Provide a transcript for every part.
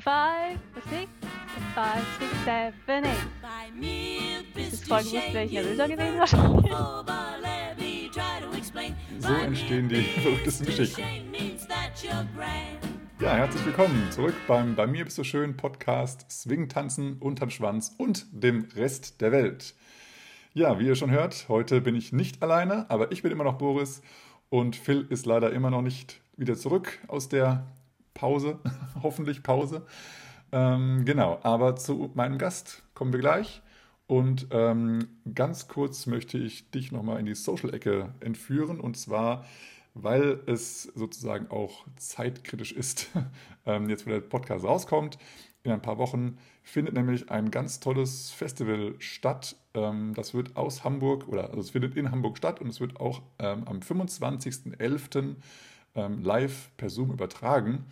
Five, six, five, six, seven, eight. Das ist voll gewusst, wäre ich nervöser gewesen wahrscheinlich. So entstehen die verrücktesten Geschichten. Ja, herzlich willkommen zurück beim Bei mir bist du schön Podcast Swing tanzen unterm Schwanz und dem Rest der Welt. Ja, wie ihr schon hört, heute bin ich nicht alleine, aber ich bin immer noch Boris und Phil ist leider immer noch nicht wieder zurück aus der Pause, hoffentlich Pause. Ähm, genau, aber zu meinem Gast kommen wir gleich. Und ähm, ganz kurz möchte ich dich nochmal in die Social-Ecke entführen. Und zwar, weil es sozusagen auch zeitkritisch ist, ähm, jetzt wo der Podcast rauskommt. In ein paar Wochen findet nämlich ein ganz tolles Festival statt. Ähm, das wird aus Hamburg, oder also es findet in Hamburg statt und es wird auch ähm, am 25.11 ähm, live per Zoom übertragen.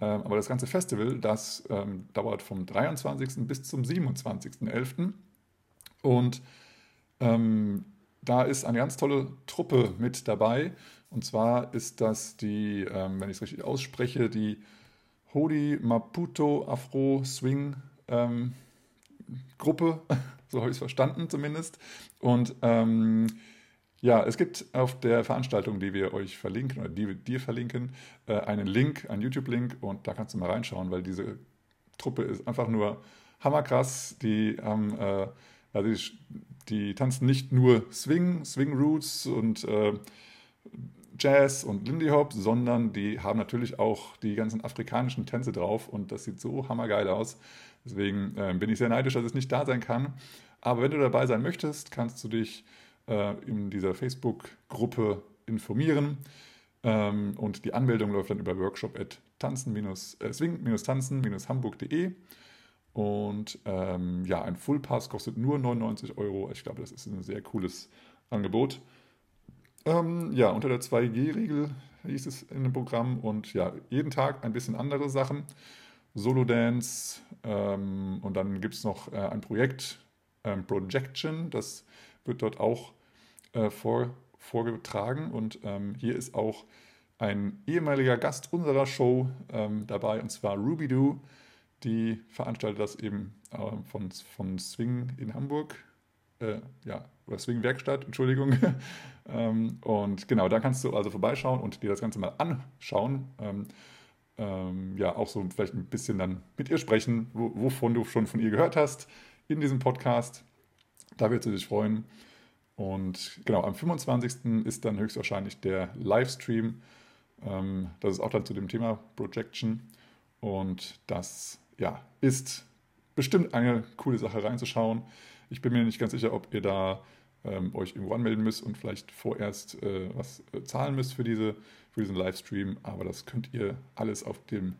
Ähm, aber das ganze Festival, das ähm, dauert vom 23. bis zum 27.11. Und ähm, da ist eine ganz tolle Truppe mit dabei. Und zwar ist das die, ähm, wenn ich es richtig ausspreche, die Hodi Maputo Afro Swing ähm, Gruppe. so habe ich es verstanden zumindest. Und ähm, ja, es gibt auf der Veranstaltung, die wir euch verlinken oder die wir dir verlinken, äh, einen Link, einen YouTube-Link und da kannst du mal reinschauen, weil diese Truppe ist einfach nur hammerkrass. Die haben, äh, also die, die, tanzen nicht nur Swing, Swing Roots und äh, Jazz und Lindy Hop, sondern die haben natürlich auch die ganzen afrikanischen Tänze drauf und das sieht so hammergeil aus. Deswegen bin ich sehr neidisch, dass es nicht da sein kann. Aber wenn du dabei sein möchtest, kannst du dich in dieser Facebook-Gruppe informieren. Ähm, und die Anmeldung läuft dann über workshop.tanzen-swing-tanzen-hamburg.de. Äh, und ähm, ja, ein Full Pass kostet nur 99 Euro. Ich glaube, das ist ein sehr cooles Angebot. Ähm, ja, unter der 2G-Regel hieß es in dem Programm und ja, jeden Tag ein bisschen andere Sachen. Solo-Dance ähm, und dann gibt es noch äh, ein Projekt, ähm, Projection, das wird dort auch äh, vor, vorgetragen. Und ähm, hier ist auch ein ehemaliger Gast unserer Show ähm, dabei, und zwar Ruby Doo. Die veranstaltet das eben äh, von, von Swing in Hamburg. Äh, ja, oder Swing Werkstatt, Entschuldigung. ähm, und genau, da kannst du also vorbeischauen und dir das Ganze mal anschauen. Ähm, ähm, ja, auch so vielleicht ein bisschen dann mit ihr sprechen, wo, wovon du schon von ihr gehört hast in diesem Podcast. Da wird sie sich freuen. Und genau, am 25. ist dann höchstwahrscheinlich der Livestream. Ähm, das ist auch dann zu dem Thema Projection. Und das ja, ist bestimmt eine coole Sache reinzuschauen. Ich bin mir nicht ganz sicher, ob ihr da ähm, euch irgendwo anmelden müsst und vielleicht vorerst äh, was äh, zahlen müsst für, diese, für diesen Livestream. Aber das könnt ihr alles auf dem,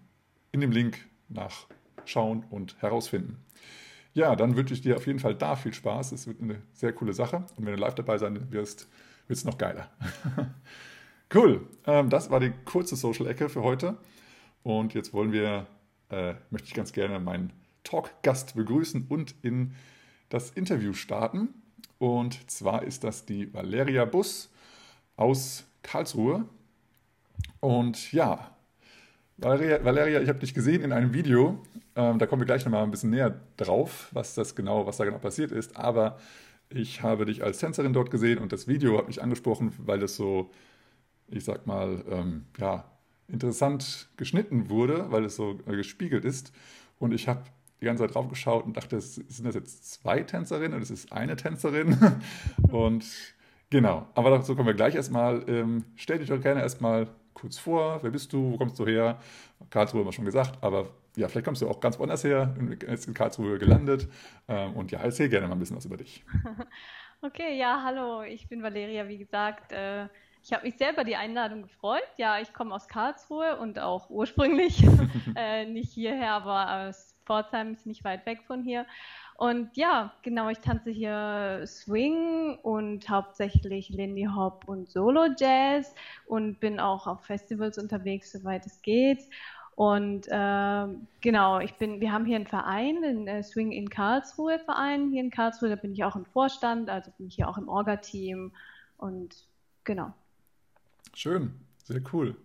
in dem Link nachschauen und herausfinden. Ja, dann wünsche ich dir auf jeden Fall da viel Spaß. Es wird eine sehr coole Sache. Und wenn du live dabei sein wirst, wird es noch geiler. cool. Ähm, das war die kurze Social-Ecke für heute. Und jetzt wollen wir, äh, möchte ich ganz gerne meinen Talk-Gast begrüßen und in das Interview starten. Und zwar ist das die Valeria Bus aus Karlsruhe. Und ja, Valeria, Valeria ich habe dich gesehen in einem Video ähm, da kommen wir gleich nochmal ein bisschen näher drauf, was das genau, was da genau passiert ist. Aber ich habe dich als Tänzerin dort gesehen und das Video hat mich angesprochen, weil es so, ich sag mal, ähm, ja, interessant geschnitten wurde, weil es so äh, gespiegelt ist. Und ich habe die ganze Zeit drauf geschaut und dachte, sind das jetzt zwei Tänzerinnen und es ist eine Tänzerin? und genau, aber dazu kommen wir gleich erstmal. Ähm, stell dich doch gerne erstmal kurz vor. Wer bist du? Wo kommst du her? Karlsruhe haben wir schon gesagt, aber ja, vielleicht kommst du auch ganz woanders her, ist in Karlsruhe gelandet. Ähm, und ja, erzähl gerne mal ein bisschen was über dich. Okay, ja, hallo, ich bin Valeria, wie gesagt. Äh, ich habe mich selber die Einladung gefreut. Ja, ich komme aus Karlsruhe und auch ursprünglich äh, nicht hierher, aber aus Pforzheim ist nicht weit weg von hier. Und ja, genau, ich tanze hier Swing und hauptsächlich Lindy Hop und Solo Jazz und bin auch auf Festivals unterwegs, soweit es geht. Und äh, genau, ich bin, wir haben hier einen Verein, den äh, Swing in Karlsruhe Verein hier in Karlsruhe. Da bin ich auch im Vorstand, also bin ich hier auch im Orga-Team und genau. Schön, sehr cool.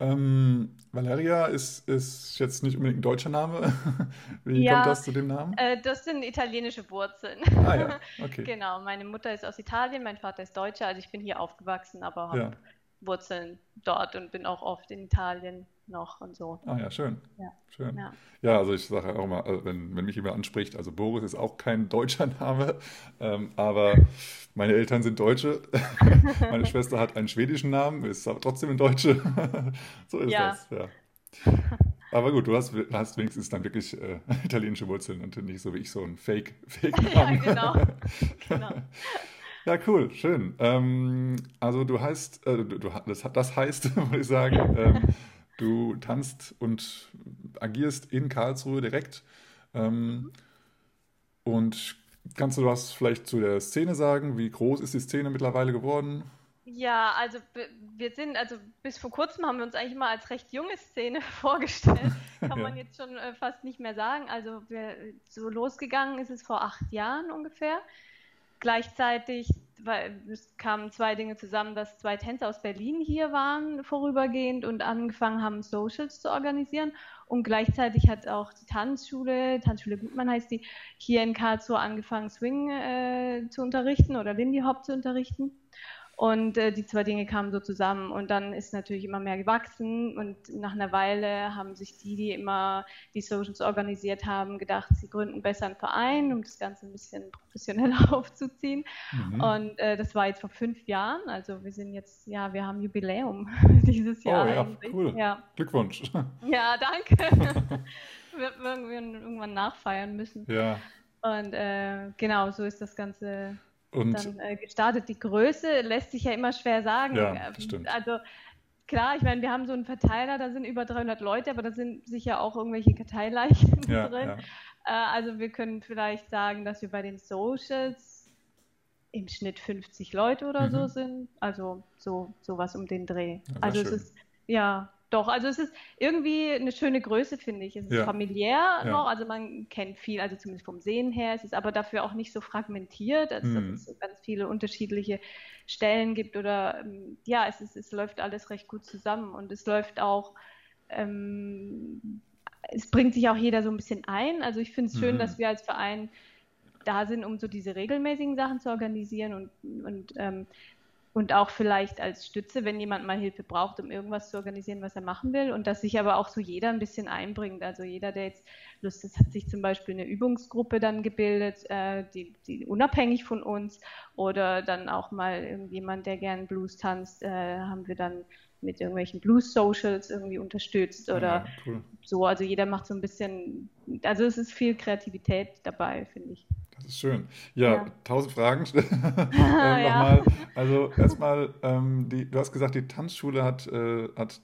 Ähm, Valeria ist, ist jetzt nicht unbedingt ein deutscher Name. Wie kommt Ja, das zu dem Namen? äh, das sind italienische Wurzeln. Ah ja, okay. Genau, meine Mutter ist aus Italien, mein Vater ist Deutscher, also ich bin hier aufgewachsen, aber habe Ja. Wurzeln dort und bin auch oft in Italien noch und so. Ah ja, schön. Ja, Schön. ja. Ja, also ich sage ja auch mal, also wenn, wenn mich jemand anspricht, also Boris ist auch kein deutscher Name, ähm, aber meine Eltern sind Deutsche. Meine Schwester hat einen schwedischen Namen, ist aber trotzdem eine Deutsche. So ist Ja, das, ja. Aber gut, du hast, hast wenigstens dann wirklich äh, italienische Wurzeln und nicht so wie ich so einen Fake, ja, Fake-Namen. genau, genau. Ja, cool, schön. Ähm, also du heißt, äh, du, du, das, das heißt, würde ich sagen, ähm, du tanzt und agierst in Karlsruhe direkt. Ähm, und kannst du was vielleicht zu der Szene sagen? Wie groß ist die Szene mittlerweile geworden? Ja, also wir sind, also bis vor kurzem haben wir uns eigentlich immer als recht junge Szene vorgestellt. Kann man jetzt schon äh, fast nicht mehr sagen. Also wir, so losgegangen ist es vor acht Jahren ungefähr. Gleichzeitig, kamen zwei Dinge zusammen, dass zwei Tänzer aus Berlin hier waren vorübergehend und angefangen haben, Socials zu organisieren. Und gleichzeitig hat auch die Tanzschule, Tanzschule Gutmann heißt die, hier in Karlsruhe angefangen, Swing äh, zu unterrichten oder Lindy Hop zu unterrichten. Und äh, die zwei Dinge kamen so zusammen und dann ist natürlich immer mehr gewachsen und nach einer Weile haben sich die, die immer die Socials organisiert haben, gedacht, sie gründen besser einen Verein, um das Ganze ein bisschen professioneller aufzuziehen. Mhm. Und äh, das war jetzt vor fünf Jahren, also wir sind jetzt, ja, wir haben Jubiläum dieses Oh Jahr ja, eigentlich. cool. Ja, Glückwunsch. ja, danke. Wir werden irgendwann nachfeiern müssen. Ja, Und äh, genau, so ist das Ganze und dann äh, gestartet. Die Größe lässt sich ja immer schwer sagen. ja, Ähm, stimmt. Also klar, ich meine, wir haben so einen Verteiler, da sind über 300 Leute, aber da sind sicher auch irgendwelche Karteileichen Ja, drin. ja. Äh, also wir können vielleicht sagen, dass wir bei den Socials im Schnitt 50 Leute oder so Mhm. sind. Also so sowas um den Dreh. Ja, Also es schön. ist ja doch, also es ist irgendwie eine schöne Größe, finde ich. Es ist Ja, familiär ja. noch, also man kennt viel, also zumindest vom Sehen her. Es ist aber dafür auch nicht so fragmentiert, als dass Mhm. es so ganz viele unterschiedliche Stellen gibt oder ähm, ja, es ist, es läuft alles recht gut zusammen und es läuft auch ähm, es bringt sich auch jeder so ein bisschen ein. Also ich finde es schön, Mhm. dass wir als Verein da sind, um so diese regelmäßigen Sachen zu organisieren und, und, ähm, und auch vielleicht als Stütze, wenn jemand mal Hilfe braucht, um irgendwas zu organisieren, was er machen will. Und dass sich aber auch so jeder ein bisschen einbringt. Also jeder, der jetzt Lust hat, hat sich zum Beispiel eine Übungsgruppe dann gebildet, äh, die, die unabhängig von uns oder dann auch mal irgendjemand, der gern Blues tanzt, äh, haben wir dann mit irgendwelchen Blues-Socials irgendwie unterstützt oder Ja, cool. so. Also jeder macht so ein bisschen, also es ist viel Kreativität dabei, finde ich. Das ist schön. Ja, Ja. tausend Fragen. ähm, Ja. nochmal. Also erstmal, ähm, die, du hast gesagt, die Tanzschule hat, äh, hat,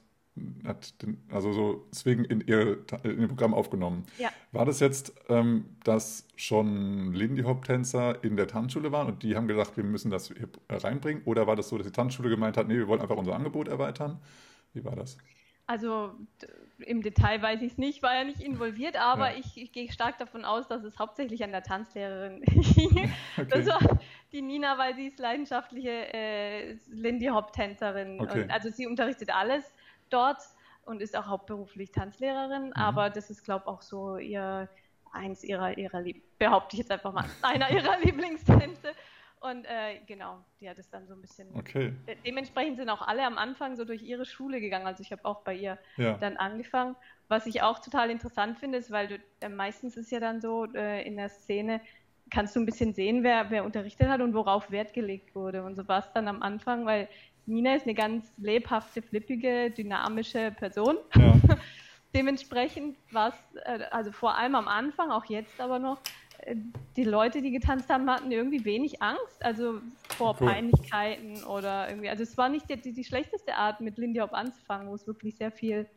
hat den, also so deswegen in ihr, in ihr Programm aufgenommen. Ja. War das jetzt, ähm, dass schon Lindy Hop Tänzer in der Tanzschule waren und die haben gesagt, wir müssen das hier reinbringen? Oder war das so, dass die Tanzschule gemeint hat, nee, wir wollen einfach unser Angebot erweitern? Wie war das? Also im Detail weiß ich es nicht, war ja nicht involviert, aber Ja. ich, ich gehe stark davon aus, dass es hauptsächlich an der Tanzlehrerin. Das Okay. war die Nina, weil sie ist leidenschaftliche äh, Lindy Hop Tänzerin. Okay. Also sie unterrichtet alles dort und ist auch hauptberuflich Tanzlehrerin, Mhm. aber das ist, glaube ich, auch so ihr eins ihrer, ihrer Lieb behaupte ich jetzt einfach mal, einer ihrer Lieblingstänze. Und äh, genau, die hat es dann so ein bisschen Okay. De- Dementsprechend sind auch alle am Anfang so durch ihre Schule gegangen. Also ich habe auch bei ihr Ja. dann angefangen. Was ich auch total interessant finde, ist, weil du äh, meistens ist ja dann so äh, in der Szene, kannst du ein bisschen sehen, wer, wer unterrichtet hat und worauf Wert gelegt wurde. Und so war es dann am Anfang, weil Nina ist eine ganz lebhafte, flippige, dynamische Person. Ja. Dementsprechend war es, äh, also vor allem am Anfang, auch jetzt aber noch, die Leute, die getanzt haben, hatten irgendwie wenig Angst, also vor Cool. Peinlichkeiten oder irgendwie. Also es war nicht die, die, schlechteste Art, mit Lindy Hop anzufangen, wo es wirklich sehr viel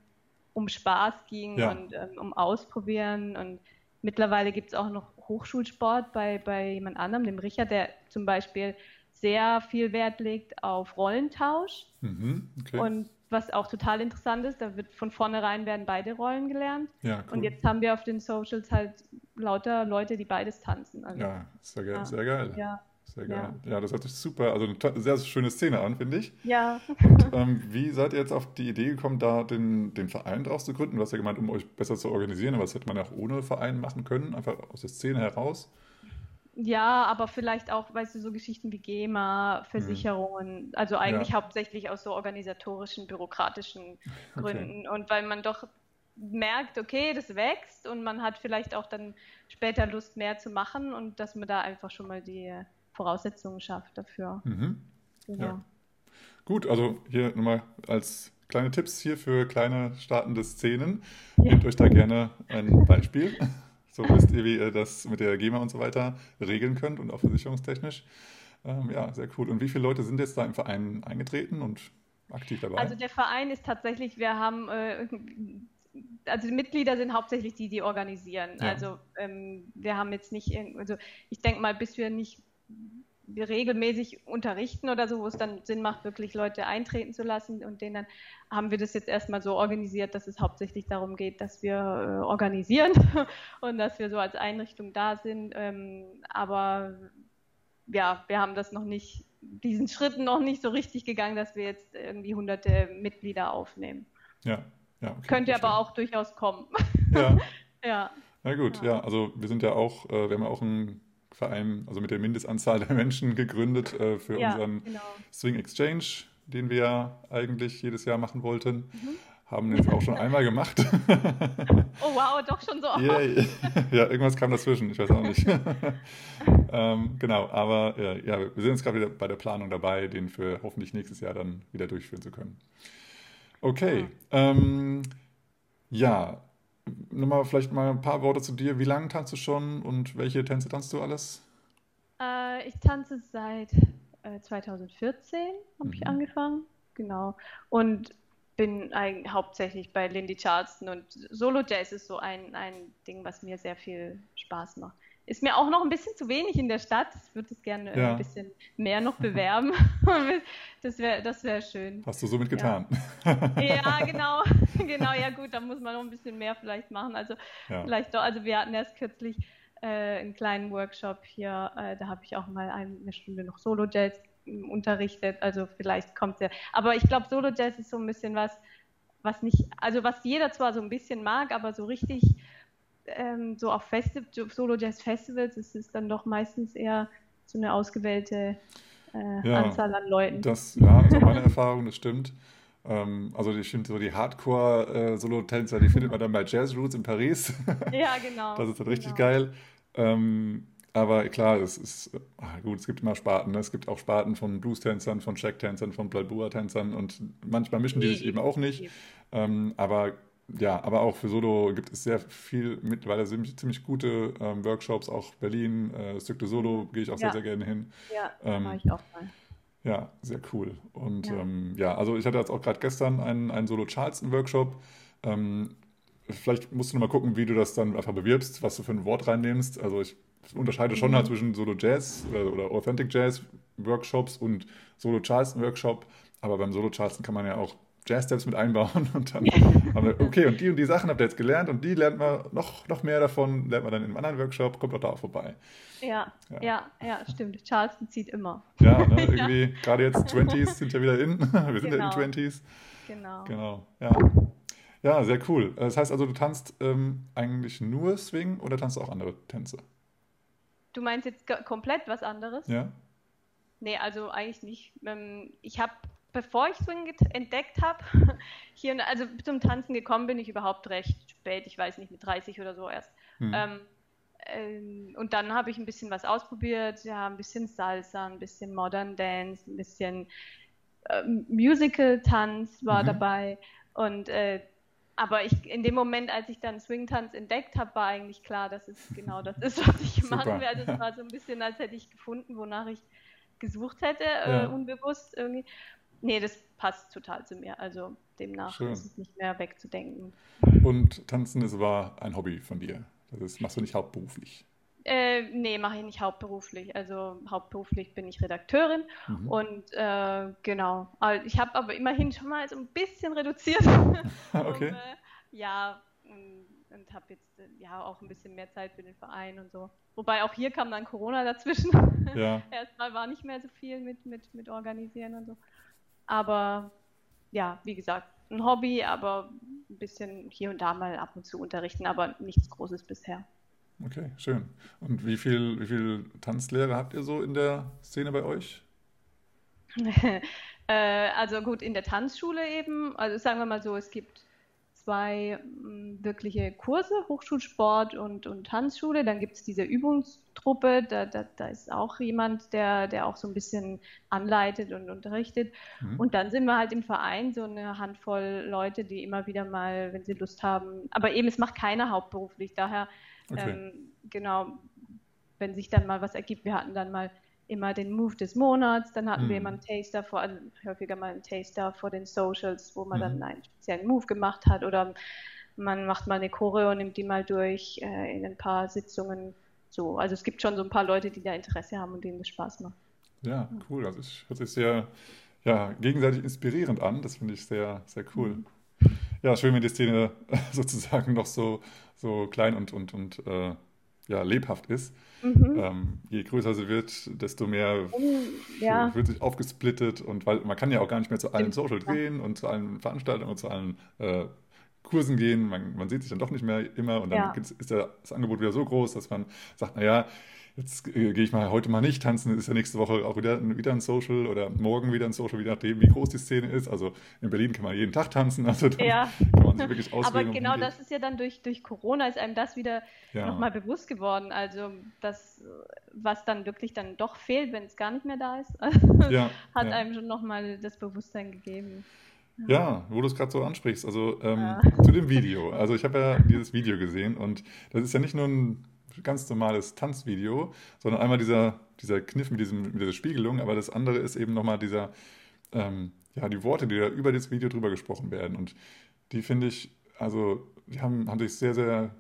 um Spaß ging Ja. und ähm, um Ausprobieren. Und mittlerweile gibt es auch noch Hochschulsport bei, bei jemand anderem, dem Richard, der zum Beispiel sehr viel Wert legt auf Rollentausch. Mhm. Okay. Und was auch total interessant ist, da wird von vornherein werden beide Rollen gelernt. Ja, Und cool. jetzt haben wir auf den Socials halt lauter Leute, die beides tanzen. Also, Ja, sehr geil. Ja. Sehr geil. ja, Sehr geil. Ja. ja, das hört sich super, also eine sehr schöne Szene an, finde ich. Ja. Und ähm, wie seid ihr jetzt auf die Idee gekommen, da den, den Verein draus zu gründen? Du hast ja gemeint, um euch besser zu organisieren, aber das hätte man ja auch ohne Verein machen können, einfach aus der Szene heraus. Ja, aber vielleicht auch, weißt du, so Geschichten wie GEMA, Versicherungen, mhm. also eigentlich ja. hauptsächlich aus so organisatorischen, bürokratischen Gründen. Okay. Und weil man doch merkt, okay, das wächst und man hat vielleicht auch dann später Lust, mehr zu machen und dass man da einfach schon mal die Voraussetzungen schafft dafür. Mhm. Genau. Ja. Gut, also hier nochmal als kleine Tipps hier für kleine startende Szenen. Ja. Nehmt euch da gerne ein Beispiel. So wisst ihr, wie ihr das mit der GEMA und so weiter regeln könnt und auch versicherungstechnisch. Ähm, ja, sehr cool. Und wie viele Leute sind jetzt da im Verein eingetreten und aktiv dabei? Also der Verein ist tatsächlich, wir haben äh, also die Mitglieder sind hauptsächlich die, die organisieren. Ja. Also ähm, wir haben jetzt nicht, also ich denke mal, bis wir nicht wir regelmäßig unterrichten oder so, wo es dann Sinn macht, wirklich Leute eintreten zu lassen und denen dann haben wir das jetzt erstmal so organisiert, dass es hauptsächlich darum geht, dass wir äh, organisieren und dass wir so als Einrichtung da sind. Ähm, aber ja, wir haben das noch nicht, diesen Schritten noch nicht so richtig gegangen, dass wir jetzt irgendwie hunderte Mitglieder aufnehmen. Ja, ja. Okay, Könnte aber auch durchaus kommen. Ja. ja. Na gut, ja. ja. also wir sind ja auch, äh, wir haben ja auch ein Verein, also mit der Mindestanzahl der Menschen gegründet äh, für ja, unseren genau. Swing Exchange, den wir ja eigentlich jedes Jahr machen wollten. Mhm. Haben den jetzt auch schon einmal gemacht. oh wow, doch schon so oft. Yeah. Ja, irgendwas kam dazwischen, ich weiß auch nicht. ähm, genau, aber ja, wir sind jetzt gerade wieder bei der Planung dabei, den für hoffentlich nächstes Jahr dann wieder durchführen zu können. Okay, ja, ähm, ja nochmal vielleicht mal ein paar Worte zu dir. Wie lange tanzt du schon und welche Tänze tanzt du alles? Äh, ich tanze seit äh, 2014, habe mhm. ich angefangen. Genau. Und bin eigentlich hauptsächlich bei Lindy Charleston und Solo Jazz ist so ein, ein Ding, was mir sehr viel Spaß macht. Ist mir auch noch ein bisschen zu wenig in der Stadt. Ich würde es gerne ja. ein bisschen mehr noch bewerben. das wäre das wär schön. Hast du somit getan? Ja, ja genau. genau, ja gut, da muss man noch ein bisschen mehr vielleicht machen. Also ja. vielleicht doch, also wir hatten erst kürzlich äh, einen kleinen Workshop hier, äh, da habe ich auch mal eine Stunde noch Solo-Jazz unterrichtet. Also vielleicht kommt der. Aber ich glaube, Solo-Jazz ist so ein bisschen was, was nicht, also was jeder zwar so ein bisschen mag, aber so richtig ähm, so auf Festi Solo Jazz Festivals ist es dann doch meistens eher so eine ausgewählte äh, ja, Anzahl an Leuten. Das, ja, also meine Erfahrung, das stimmt. Ähm, also ich finde so die Hardcore-Solo-Tänzer, die findet man dann bei Jazz Roots in Paris. Ja, genau. das ist dann richtig genau. geil. Ähm, aber klar, es ist ach gut, es gibt immer Sparten. Ne? Es gibt auch Sparten von Blues-Tänzern, von Shack-Tänzern, von Balboa-Tänzern und manchmal mischen die sich eben auch nicht. Ähm, aber ja, aber auch für Solo gibt es sehr viel, mittlerweile ziemlich, ziemlich gute ähm, Workshops, auch Berlin, äh, Stück de Solo gehe ich auch ja. sehr, sehr gerne hin. Ja, ähm, mache ich auch mal. Ja, sehr cool. Und ja, ähm, ja also ich hatte jetzt auch gerade gestern einen, einen Solo-Charleston-Workshop. Ähm, vielleicht musst du noch mal gucken, wie du das dann einfach bewirbst, was du für ein Wort reinnimmst. Also ich unterscheide schon mhm. halt zwischen Solo-Jazz oder, oder Authentic-Jazz-Workshops und Solo-Charleston-Workshop. Aber beim Solo-Charleston kann man ja auch Jazz-Steps mit einbauen und dann haben wir, okay, und die und die Sachen habt ihr jetzt gelernt und die lernt man noch, noch mehr davon, lernt man dann in einem anderen Workshop, kommt auch da vorbei. Ja, ja, ja, ja stimmt. Charleston zieht immer. Ja, ne, irgendwie, ja. gerade jetzt 20s sind ja wieder in. Wir sind genau. ja in 20s. Genau. Genau, ja. Ja, sehr cool. Das heißt also, du tanzt ähm, eigentlich nur Swing oder tanzt auch andere Tänze? Du meinst jetzt komplett was anderes? Ja. Nee, also eigentlich nicht. Ähm, ich habe bevor ich Swing entdeckt habe, hier, also zum Tanzen gekommen bin ich überhaupt recht spät, ich weiß nicht, mit 30 oder so erst. Hm. Ähm, äh, und dann habe ich ein bisschen was ausprobiert, ja, ein bisschen Salsa, ein bisschen Modern Dance, ein bisschen äh, Musical-Tanz war mhm. dabei. Und äh, aber ich, in dem Moment, als ich dann Swing-Tanz entdeckt habe, war eigentlich klar, dass es genau das ist, was ich machen werde. Es war so ein bisschen, als hätte ich gefunden, wonach ich gesucht hätte, äh, ja. unbewusst irgendwie. Nee, das passt total zu mir. Also demnach Schön. ist es nicht mehr wegzudenken. Und Tanzen ist aber ein Hobby von dir. Das machst du nicht hauptberuflich. Äh, nee, mache ich nicht hauptberuflich. Also hauptberuflich bin ich Redakteurin mhm. und äh, genau. Ich habe aber immerhin schon mal so ein bisschen reduziert. okay. um, äh, ja, und habe jetzt äh, ja auch ein bisschen mehr Zeit für den Verein und so. Wobei auch hier kam dann Corona dazwischen. Ja. Erstmal war nicht mehr so viel mit, mit, mit Organisieren und so. Aber ja, wie gesagt, ein Hobby, aber ein bisschen hier und da mal ab und zu unterrichten, aber nichts Großes bisher. Okay, schön. Und wie viel, wie viel Tanzlehrer habt ihr so in der Szene bei euch? äh, also gut, in der Tanzschule eben, also sagen wir mal so, es gibt zwei mm, wirkliche Kurse, Hochschulsport und, und Tanzschule. Dann gibt es diese Übungstruppe, da, da, da, ist auch jemand, der, der auch so ein bisschen anleitet und unterrichtet. Mhm. Und dann sind wir halt im Verein so eine Handvoll Leute, die immer wieder mal, wenn sie Lust haben, aber eben, es macht keiner hauptberuflich, daher okay. ähm, genau, wenn sich dann mal was ergibt, wir hatten dann mal immer den Move des Monats, dann hatten mhm. wir immer einen Taster vor, also häufiger mal einen Taster vor den Socials, wo man mhm. dann einen speziellen Move gemacht hat oder man macht mal eine Choreo und nimmt die mal durch äh, in ein paar Sitzungen. So, also es gibt schon so ein paar Leute, die da Interesse haben und denen das Spaß macht. Ja, cool. Also es hört sich sehr ja, gegenseitig inspirierend an. Das finde ich sehr, sehr cool. Mhm. Ja, schön, wenn die Szene sozusagen noch so, so klein und, und, und äh, ja, lebhaft ist. Mhm. Ähm, je größer sie wird, desto mehr ja. wird sich aufgesplittet und weil man kann ja auch gar nicht mehr zu allen Social gehen und zu allen Veranstaltungen und zu allen äh, Kursen gehen. Man, man, sieht sich dann doch nicht mehr immer und dann ja. ist das Angebot wieder so groß, dass man sagt, naja, jetzt äh, gehe ich mal heute mal nicht tanzen, ist ja nächste Woche auch wieder, wieder ein Social oder morgen wieder ein Social, je nachdem, wie groß die Szene ist. Also in Berlin kann man jeden Tag tanzen, also ja. kann man sich wirklich auswählen. Aber genau das ist ja dann durch, durch Corona ist einem das wieder ja. nochmal bewusst geworden. Also das, was dann wirklich dann doch fehlt, wenn es gar nicht mehr da ist, ja. hat ja. einem schon nochmal das Bewusstsein gegeben. Ja, wo du es gerade so ansprichst, also ähm, ja. zu dem Video. Also ich habe ja dieses Video gesehen und das ist ja nicht nur ein ganz normales Tanzvideo, sondern einmal dieser, dieser Kniff mit, diesem, mit dieser Spiegelung, aber das andere ist eben nochmal dieser, ähm, ja, die Worte, die da über das Video drüber gesprochen werden. Und die finde ich, also, die haben, haben sich sehr, sehr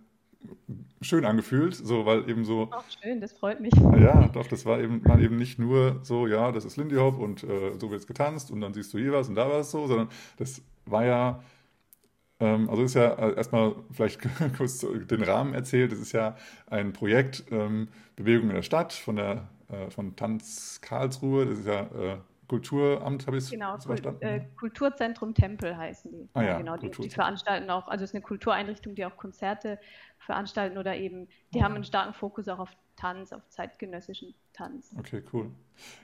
schön angefühlt, so, weil eben so. Auch schön, das freut mich. Ja, doch, das war eben, man eben nicht nur so, ja, das ist Lindy Hop und äh, so wird es getanzt und dann siehst du hier was und da was so, sondern das war ja also ist ja äh, erstmal vielleicht kurz den Rahmen erzählt. Es ist ja ein Projekt ähm, Bewegung in der Stadt von der äh, von Tanz Karlsruhe. Das ist ja äh, Kulturamt, habe ich genau, es verstanden? Genau, Kulturzentrum Tempel heißen die. Ah, ja, genau, die, die, veranstalten auch, also es ist eine Kultureinrichtung, die auch Konzerte veranstalten oder eben, die okay. haben einen starken Fokus auch auf Tanz, auf zeitgenössischen Tanz. Okay, cool.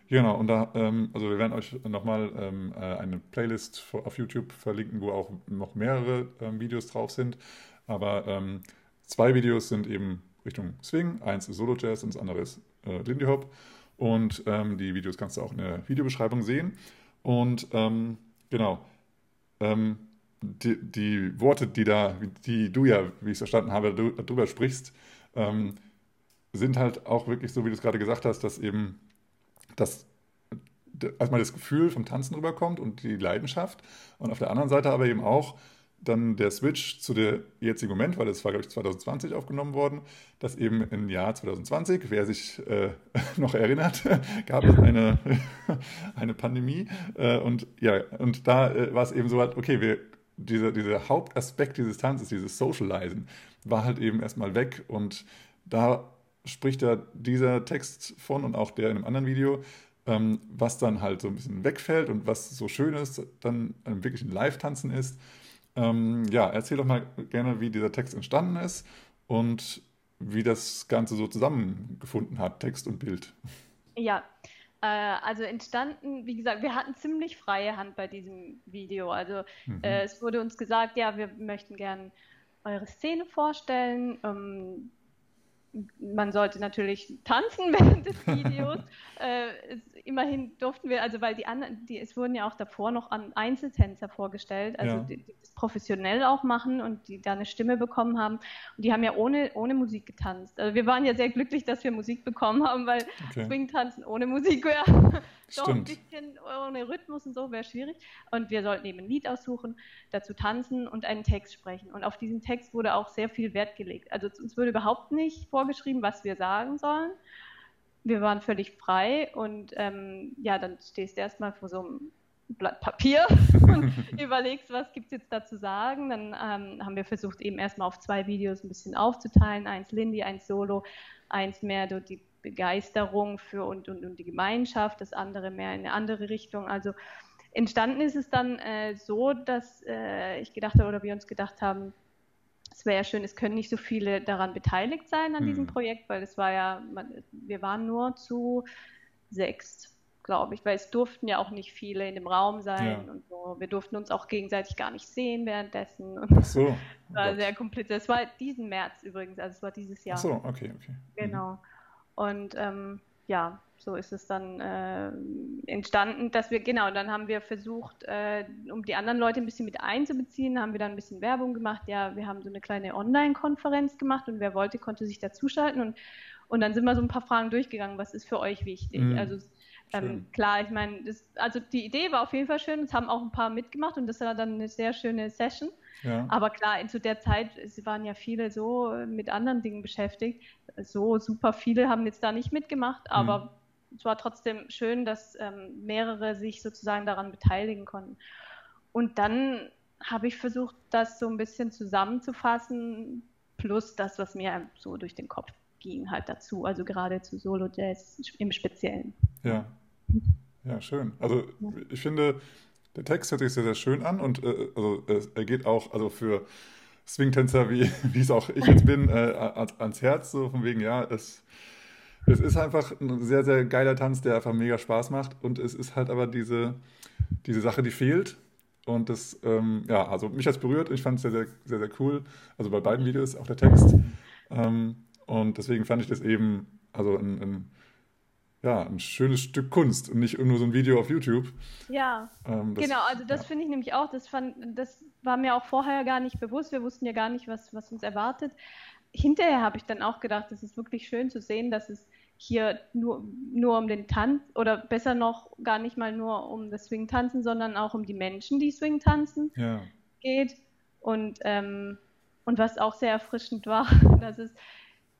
Genau, und da, ähm, also wir werden euch nochmal ähm, äh, eine Playlist auf YouTube verlinken, wo auch noch mehrere ähm, Videos drauf sind. Aber ähm, zwei Videos sind eben Richtung Swing. Eins ist Solo Jazz und das andere ist äh, Lindy Hop. Und ähm, die Videos kannst du auch in der Videobeschreibung sehen. Und ähm, genau, die, die, Worte, die da, die du ja, wie ich es verstanden habe, darüber sprichst, ähm, sind halt auch wirklich so, wie du es gerade gesagt hast, dass eben das erstmal das Gefühl vom Tanzen rüberkommt und die Leidenschaft und auf der anderen Seite aber eben auch dann der Switch zu der jetzigen Moment, weil das war, glaube ich, 2020 aufgenommen worden, dass eben im Jahr 2020, wer sich äh, noch erinnert, gab es eine, eine Pandemie. Äh, und ja, und da äh, war es eben so, halt, okay, wir, dieser, dieser Hauptaspekt dieses Tanzes, dieses Socializen, war halt eben erstmal weg und da spricht ja dieser Text von und auch der in einem anderen Video, ähm, was dann halt so ein bisschen wegfällt und was so schön ist, dann wirklich ein Live-Tanzen ist. Ähm, ja, erzähl doch mal gerne, wie dieser Text entstanden ist und wie das Ganze so zusammengefunden hat, Text und Bild. Ja, also entstanden, wie gesagt, wir hatten ziemlich freie Hand bei diesem Video. Also mhm. äh, es wurde uns gesagt, ja, wir möchten gern eure Szene vorstellen. Ähm, man sollte natürlich tanzen während des Videos. äh, immerhin durften wir, also weil die anderen, die, es wurden ja auch davor noch an Einzeltänzer vorgestellt, also ja. die, die, das professionell auch machen und die da eine Stimme bekommen haben. Und die haben ja ohne, ohne Musik getanzt. Also wir waren ja sehr glücklich, dass wir Musik bekommen haben, weil okay. Swing-Tanzen ohne Musik wäre doch ein bisschen ohne Rhythmus und so wäre schwierig. Und wir sollten eben ein Lied aussuchen, dazu tanzen und einen Text sprechen. Und auf diesen Text wurde auch sehr viel Wert gelegt. Also uns wurde überhaupt nicht vorgeschrieben, was wir sagen sollen. Wir waren völlig frei und ähm, ja, dann stehst du erstmal vor so einem Blatt Papier und überlegst, was gibt es jetzt da zu sagen. Dann ähm, haben wir versucht, eben erstmal auf zwei Videos ein bisschen aufzuteilen. Eins Lindy, eins Solo, eins mehr die Begeisterung für und, und, und die Gemeinschaft, das andere mehr in eine andere Richtung. Also entstanden ist es dann äh, so, dass äh, ich gedacht habe oder wir uns gedacht haben, es wäre ja schön, es können nicht so viele daran beteiligt sein an mhm. diesem Projekt, weil es war ja, man, wir waren nur zu sechs glaube ich, weil es durften ja auch nicht viele in dem Raum sein ja. und so. Wir durften uns auch gegenseitig gar nicht sehen währenddessen. Und Ach so. Oh war sehr kompliziert. Es war diesen März übrigens, also es war dieses Jahr. Ach so, okay, okay. Mhm. Genau. Mhm. Und ähm, ja, so ist es dann äh, entstanden, dass wir, genau, dann haben wir versucht, äh, um die anderen Leute ein bisschen mit einzubeziehen, haben wir dann ein bisschen Werbung gemacht. Ja, wir haben so eine kleine Online-Konferenz gemacht und wer wollte, konnte sich dazuschalten und, und dann sind wir so ein paar Fragen durchgegangen, was ist für euch wichtig? Mhm. Also ähm, klar, ich meine, also die Idee war auf jeden Fall schön, es haben auch ein paar mitgemacht und das war dann eine sehr schöne Session. Ja. Aber klar, zu der Zeit waren ja viele so mit anderen Dingen beschäftigt. So super viele haben jetzt da nicht mitgemacht, aber mhm. Es war trotzdem schön, dass ähm, mehrere sich sozusagen daran beteiligen konnten. Und dann habe ich versucht, das so ein bisschen zusammenzufassen, plus das, was mir so durch den Kopf ging halt dazu, also gerade zu Solo Jazz im Speziellen. Ja, ja, schön. Also ich finde, der Text hört sich sehr, sehr schön an und äh, also, er geht auch also für Swingtänzer, wie, wie es auch ich jetzt bin, äh, ans Herz, so von wegen, ja, es, es ist einfach ein sehr, sehr geiler Tanz, der einfach mega Spaß macht und es ist halt aber diese, diese Sache, die fehlt. Und das, ähm, ja, also mich hat es berührt. Ich fand es sehr, sehr, sehr, sehr cool. Also bei beiden Videos auch der Text. Ähm, und deswegen fand ich das eben, also ein, ein, ja, ein schönes Stück Kunst und nicht nur so ein Video auf YouTube. Ja, ähm, das, genau, also das ja. finde ich nämlich auch, das, fand, das war mir auch vorher gar nicht bewusst, wir wussten ja gar nicht, was, was uns erwartet. Hinterher habe ich dann auch gedacht, es ist wirklich schön zu sehen, dass es hier nur, nur um den Tanz oder besser noch gar nicht mal nur um das Swing-Tanzen, sondern auch um die Menschen, die Swing tanzen, ja. geht. Und, ähm, und was auch sehr erfrischend war, dass es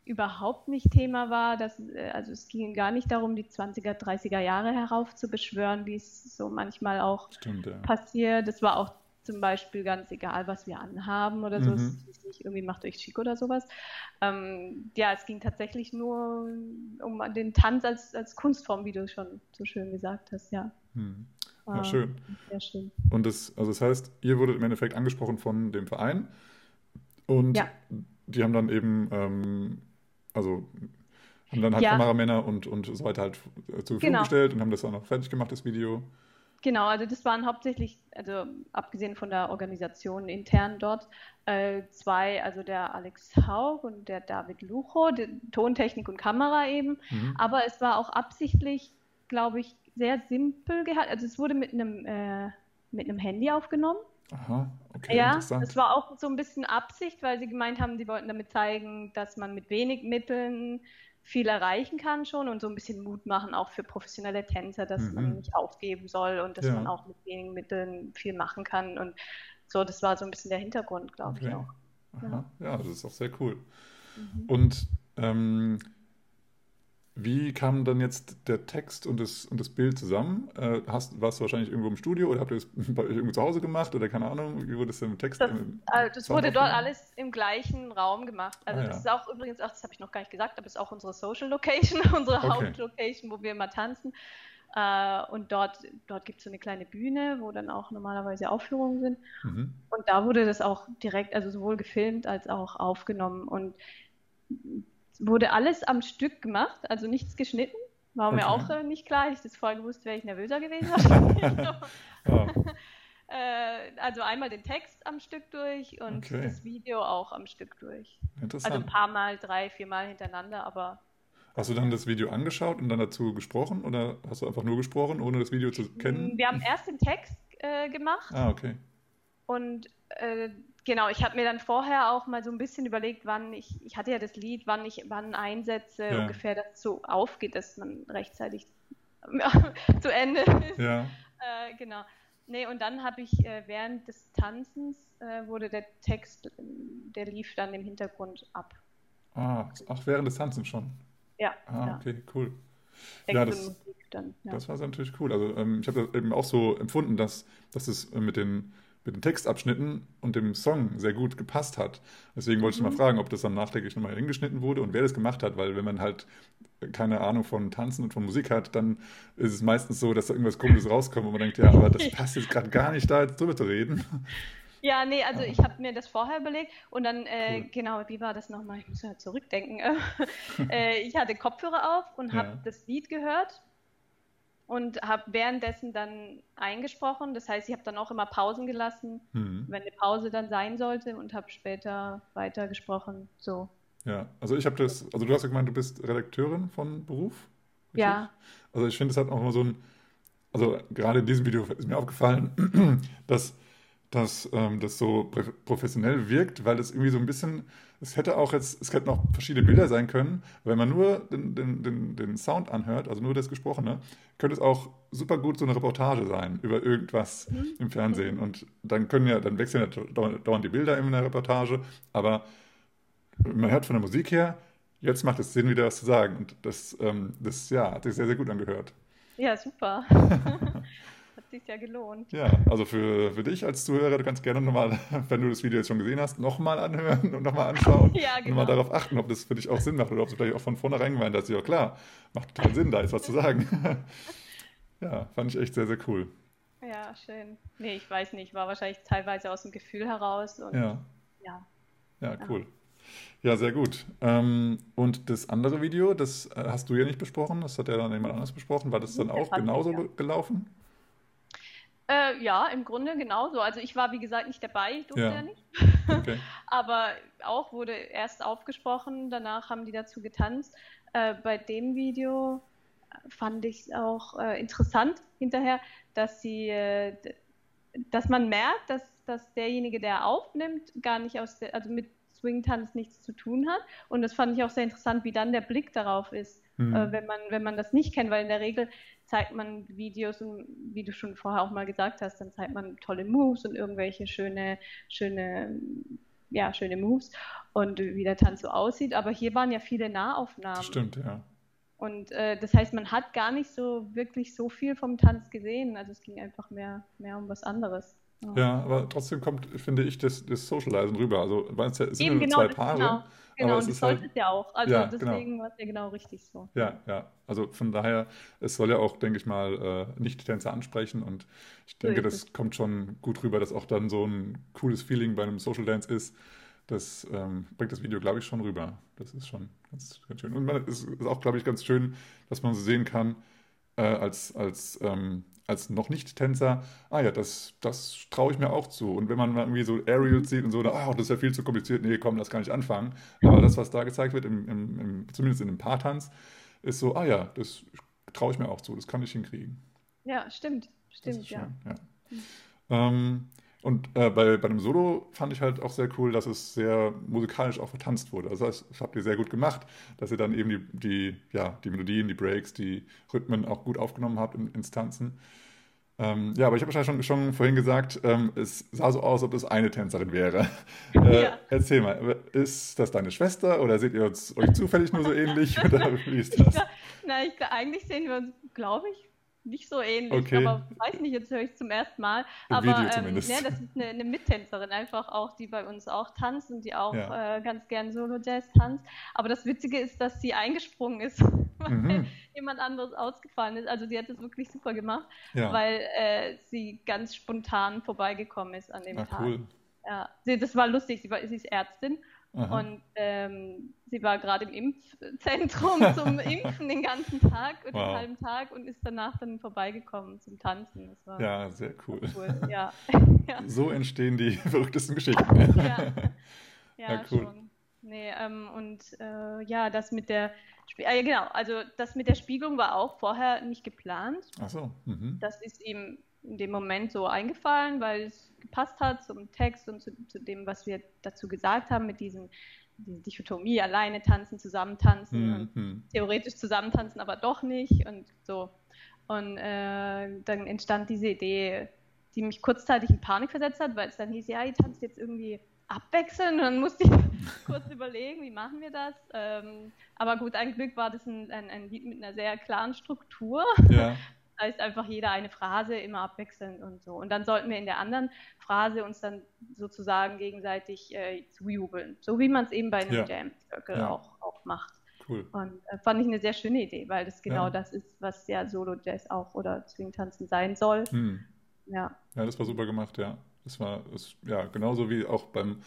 überhaupt nicht Thema war. Dass, äh, also es ging gar nicht darum, die 20er, 30er Jahre heraufzubeschwören, wie es so manchmal auch Stimmt, ja. passiert. Es war auch zum Beispiel ganz egal, was wir anhaben oder so. Mhm. Es ist nicht irgendwie macht euch schick oder sowas. Ähm, ja, es ging tatsächlich nur um den Tanz als, als Kunstform, wie du schon so schön gesagt hast, ja. Mhm. Ja, schön. Sehr schön. Und das, also das heißt, ihr wurdet im Endeffekt angesprochen von dem Verein und ja. die haben dann eben ähm, also haben dann halt ja. Kameramänner und, und so weiter halt zur Verfügung genau. gestellt und haben das auch noch fertig gemacht, das Video. Genau, also das waren hauptsächlich, also abgesehen von der Organisation intern dort, äh, zwei, also der Alex Haug und der David Lucho, Tontechnik und Kamera eben. Mhm. Aber es war auch absichtlich, glaube ich, sehr simpel gehalten. Also es wurde mit einem, äh, mit einem Handy aufgenommen. Aha, okay, ja, interessant. das war auch so ein bisschen Absicht, weil sie gemeint haben, sie wollten damit zeigen, dass man mit wenig Mitteln viel erreichen kann schon und so ein bisschen Mut machen auch für professionelle Tänzer, dass mhm. man nicht aufgeben soll und dass ja. man auch mit wenigen Mitteln viel machen kann und so, das war so ein bisschen der Hintergrund, glaube okay. ich auch. Ja. ja, das ist auch sehr cool. Mhm. Und ähm, wie kam dann jetzt der Text und das, und das Bild zusammen? Äh, hast, warst du wahrscheinlich irgendwo im Studio oder habt ihr es bei euch irgendwo zu Hause gemacht oder keine Ahnung? Wie wurde es denn im Text? Das, äh, das wurde dort alles im gleichen Raum gemacht. Also ah, das ja. ist auch übrigens, ach, das habe ich noch gar nicht gesagt, aber es ist auch unsere Social Location, unsere okay. Hauptlocation, wo wir immer tanzen. Äh, und dort, dort gibt es so eine kleine Bühne, wo dann auch normalerweise Aufführungen sind. Mhm. Und da wurde das auch direkt, also sowohl gefilmt als auch aufgenommen. Und wurde alles am Stück gemacht, also nichts geschnitten. War okay. mir auch äh, nicht klar. Hätte ich das vorher gewusst, wäre ich nervöser gewesen. ja. äh, also einmal den Text am Stück durch und okay. das Video auch am Stück durch. Interessant. Also ein paar Mal, drei, vier Mal hintereinander, aber. Hast du dann das Video angeschaut und dann dazu gesprochen oder hast du einfach nur gesprochen, ohne das Video zu kennen? Wir haben erst den Text äh, gemacht. Ah, okay. Und äh, genau, ich habe mir dann vorher auch mal so ein bisschen überlegt, wann ich, ich hatte ja das Lied, wann ich wann einsetze, ja. ungefähr, dass es so aufgeht, dass man rechtzeitig zu Ende ist. Ja. Äh, genau. Nee, und dann habe ich äh, während des Tanzens äh, wurde der Text, der lief dann im Hintergrund ab. Ah, ach, während des Tanzens schon. Ja. Ah, ja. okay, cool. Text ja, das, dann. Ja. Das war natürlich cool. Also ähm, ich habe das eben auch so empfunden, dass, dass es mit den mit den Textabschnitten und dem Song sehr gut gepasst hat. Deswegen wollte ich mhm. mal fragen, ob das dann nachträglich nochmal hingeschnitten wurde und wer das gemacht hat, weil wenn man halt keine Ahnung von Tanzen und von Musik hat, dann ist es meistens so, dass da irgendwas Komisches rauskommt und man denkt, ja, aber das passt jetzt gerade gar nicht da jetzt drüber zu reden. Ja, nee, also ich habe mir das vorher überlegt und dann, äh, cool. genau, wie war das nochmal? Ich muss ja zurückdenken. äh, ich hatte Kopfhörer auf und habe ja. das Lied gehört und habe währenddessen dann eingesprochen. Das heißt, ich habe dann auch immer Pausen gelassen, mhm. wenn eine Pause dann sein sollte und habe später weitergesprochen. So. Ja, also ich habe das, also du hast ja gemeint, du bist Redakteurin von Beruf. Richtig? Ja. Also ich finde, es hat auch immer so ein, also gerade in diesem Video ist mir aufgefallen, dass dass ähm, das so professionell wirkt, weil es irgendwie so ein bisschen, es hätte auch jetzt, es hätten auch verschiedene Bilder sein können. Wenn man nur den, den, den, den Sound anhört, also nur das Gesprochene, könnte es auch super gut so eine Reportage sein über irgendwas mhm. im Fernsehen. Und dann können ja, dann wechseln ja dauernd die Bilder in der Reportage, aber man hört von der Musik her, jetzt macht es Sinn, wieder was zu sagen. Und das, ähm, das ja, hat sich sehr, sehr gut angehört. Ja, super. sich ja gelohnt. Ja, also für, für dich als Zuhörer, du kannst gerne nochmal, wenn du das Video jetzt schon gesehen hast, nochmal anhören und nochmal anschauen. ja, genau. Und mal darauf achten, ob das für dich auch Sinn macht oder ob du vielleicht auch von vornherein gemeint hast, ja klar, macht total Sinn, da ist was zu sagen. ja, fand ich echt sehr, sehr cool. Ja, schön. Nee, ich weiß nicht, war wahrscheinlich teilweise aus dem Gefühl heraus. Und, ja. ja. Ja, cool. Ja, sehr gut. Ähm, und das andere Video, das äh, hast du ja nicht besprochen, das hat ja dann jemand anderes besprochen. War das dann auch genauso gelaufen? Äh, ja, im Grunde genauso. Also ich war, wie gesagt, nicht dabei, ich durfte ja, ja nicht. Okay. Aber auch wurde erst aufgesprochen, danach haben die dazu getanzt. Äh, bei dem Video fand ich es auch äh, interessant hinterher, dass sie, äh, dass man merkt, dass, dass derjenige, der aufnimmt, gar nicht aus der, also mit Swing-Tanz nichts zu tun hat. Und das fand ich auch sehr interessant, wie dann der Blick darauf ist, mhm. äh, wenn, man, wenn man das nicht kennt, weil in der Regel zeigt man Videos und wie du schon vorher auch mal gesagt hast, dann zeigt man tolle Moves und irgendwelche schöne, schöne, ja, schöne Moves und wie der Tanz so aussieht. Aber hier waren ja viele Nahaufnahmen. Das stimmt, ja. Und äh, das heißt, man hat gar nicht so wirklich so viel vom Tanz gesehen. Also es ging einfach mehr, mehr um was anderes. Ja. ja, aber trotzdem kommt, finde ich, das, das Socializen rüber. Also es sind Eben, genau, zwei Paare. Genau. Genau, aber und das sollte halt, es ja auch. Also ja, deswegen genau. war es ja genau richtig so. Ja, ja. Also von daher, es soll ja auch, denke ich mal, äh, Nicht-Tänzer ansprechen und ich denke, so das es. kommt schon gut rüber, dass auch dann so ein cooles Feeling bei einem Social Dance ist. Das ähm, bringt das Video, glaube ich, schon rüber. Das ist schon ganz, ganz schön. Und es ist auch, glaube ich, ganz schön, dass man so sehen kann, äh, als, als ähm, als noch Nicht-Tänzer, ah ja, das, das traue ich mir auch zu. Und wenn man mal irgendwie so Aerials sieht und so, ah, das ist ja viel zu kompliziert, nee, komm, das kann ich anfangen. Aber das, was da gezeigt wird, im, im, im, zumindest in dem Paartanz, ist so, ah ja, das traue ich mir auch zu, das kann ich hinkriegen. Ja, stimmt, stimmt, ja. ja. Ähm, und äh, bei, bei dem Solo fand ich halt auch sehr cool, dass es sehr musikalisch auch vertanzt wurde. Also das, das habt ihr sehr gut gemacht, dass ihr dann eben die, die, ja, die Melodien, die Breaks, die Rhythmen auch gut aufgenommen habt in, ins Tanzen. Ähm, ja, aber ich habe wahrscheinlich schon, schon vorhin gesagt, ähm, es sah so aus, als ob es eine Tänzerin wäre. Äh, ja. Erzähl mal, ist das deine Schwester oder seht ihr uns, euch zufällig nur so ähnlich? Oder wie ist das? Ich, na, ich, eigentlich sehen wir uns, glaube ich, nicht so ähnlich, okay. aber weiß nicht, jetzt höre ich es zum ersten Mal. Im aber Video ähm, zumindest. ja, das ist eine, eine, Mittänzerin einfach auch, die bei uns auch tanzt und die auch ja. äh, ganz gern Solo-Jazz tanzt. Aber das Witzige ist, dass sie eingesprungen ist, weil mhm. jemand anderes ausgefallen ist. Also die hat das wirklich super gemacht, ja. weil äh, sie ganz spontan vorbeigekommen ist an dem Ach, Tag. Cool. Ja, sie, das war lustig, sie, war, sie ist Ärztin Aha. Und ähm, sie war gerade im Impfzentrum zum Impfen den ganzen Tag, wow. den halben Tag und ist danach dann vorbeigekommen zum Tanzen. ja, sehr cool. cool. Ja. ja. So entstehen die verrücktesten Geschichten. ja, ja, ja cool. schon. Nee, ähm, und äh, ja, das mit der Spie äh, genau, also das mit der Spiegelung war auch vorher nicht geplant. Ach so. Mhm. Das ist ihm in dem Moment so eingefallen, weil es gepasst hat zum Text und zu, zu dem, was wir dazu gesagt haben, mit diesem diese Dichotomie, alleine tanzen, zusammen tanzen, mhm. theoretisch zusammen tanzen, aber doch nicht und so. Und äh, dann entstand diese Idee, die mich kurzzeitig in Panik versetzt hat, weil es dann hieß, ja, ihr tanzt jetzt irgendwie abwechseln. Und dann musste ich kurz überlegen, wie machen wir das. Ähm, aber gut, ein Glück war das ein, ein, ein Lied mit einer sehr klaren Struktur. Ja. Das heißt einfach jeder eine Phrase, immer abwechselnd und so. Und dann sollten wir in der anderen Phrase uns dann sozusagen gegenseitig äh, zujubeln. So wie man es eben bei einem ja. Jam Circle ja. auch, auch macht. Cool. Und äh, fand ich eine sehr schöne Idee, weil das genau ja. das ist, was ja Solo-Jazz auch oder Swing-Tanzen sein soll. Hm. Ja. Ja, das war super gemacht, ja. Das war das, ja genauso wie auch beim,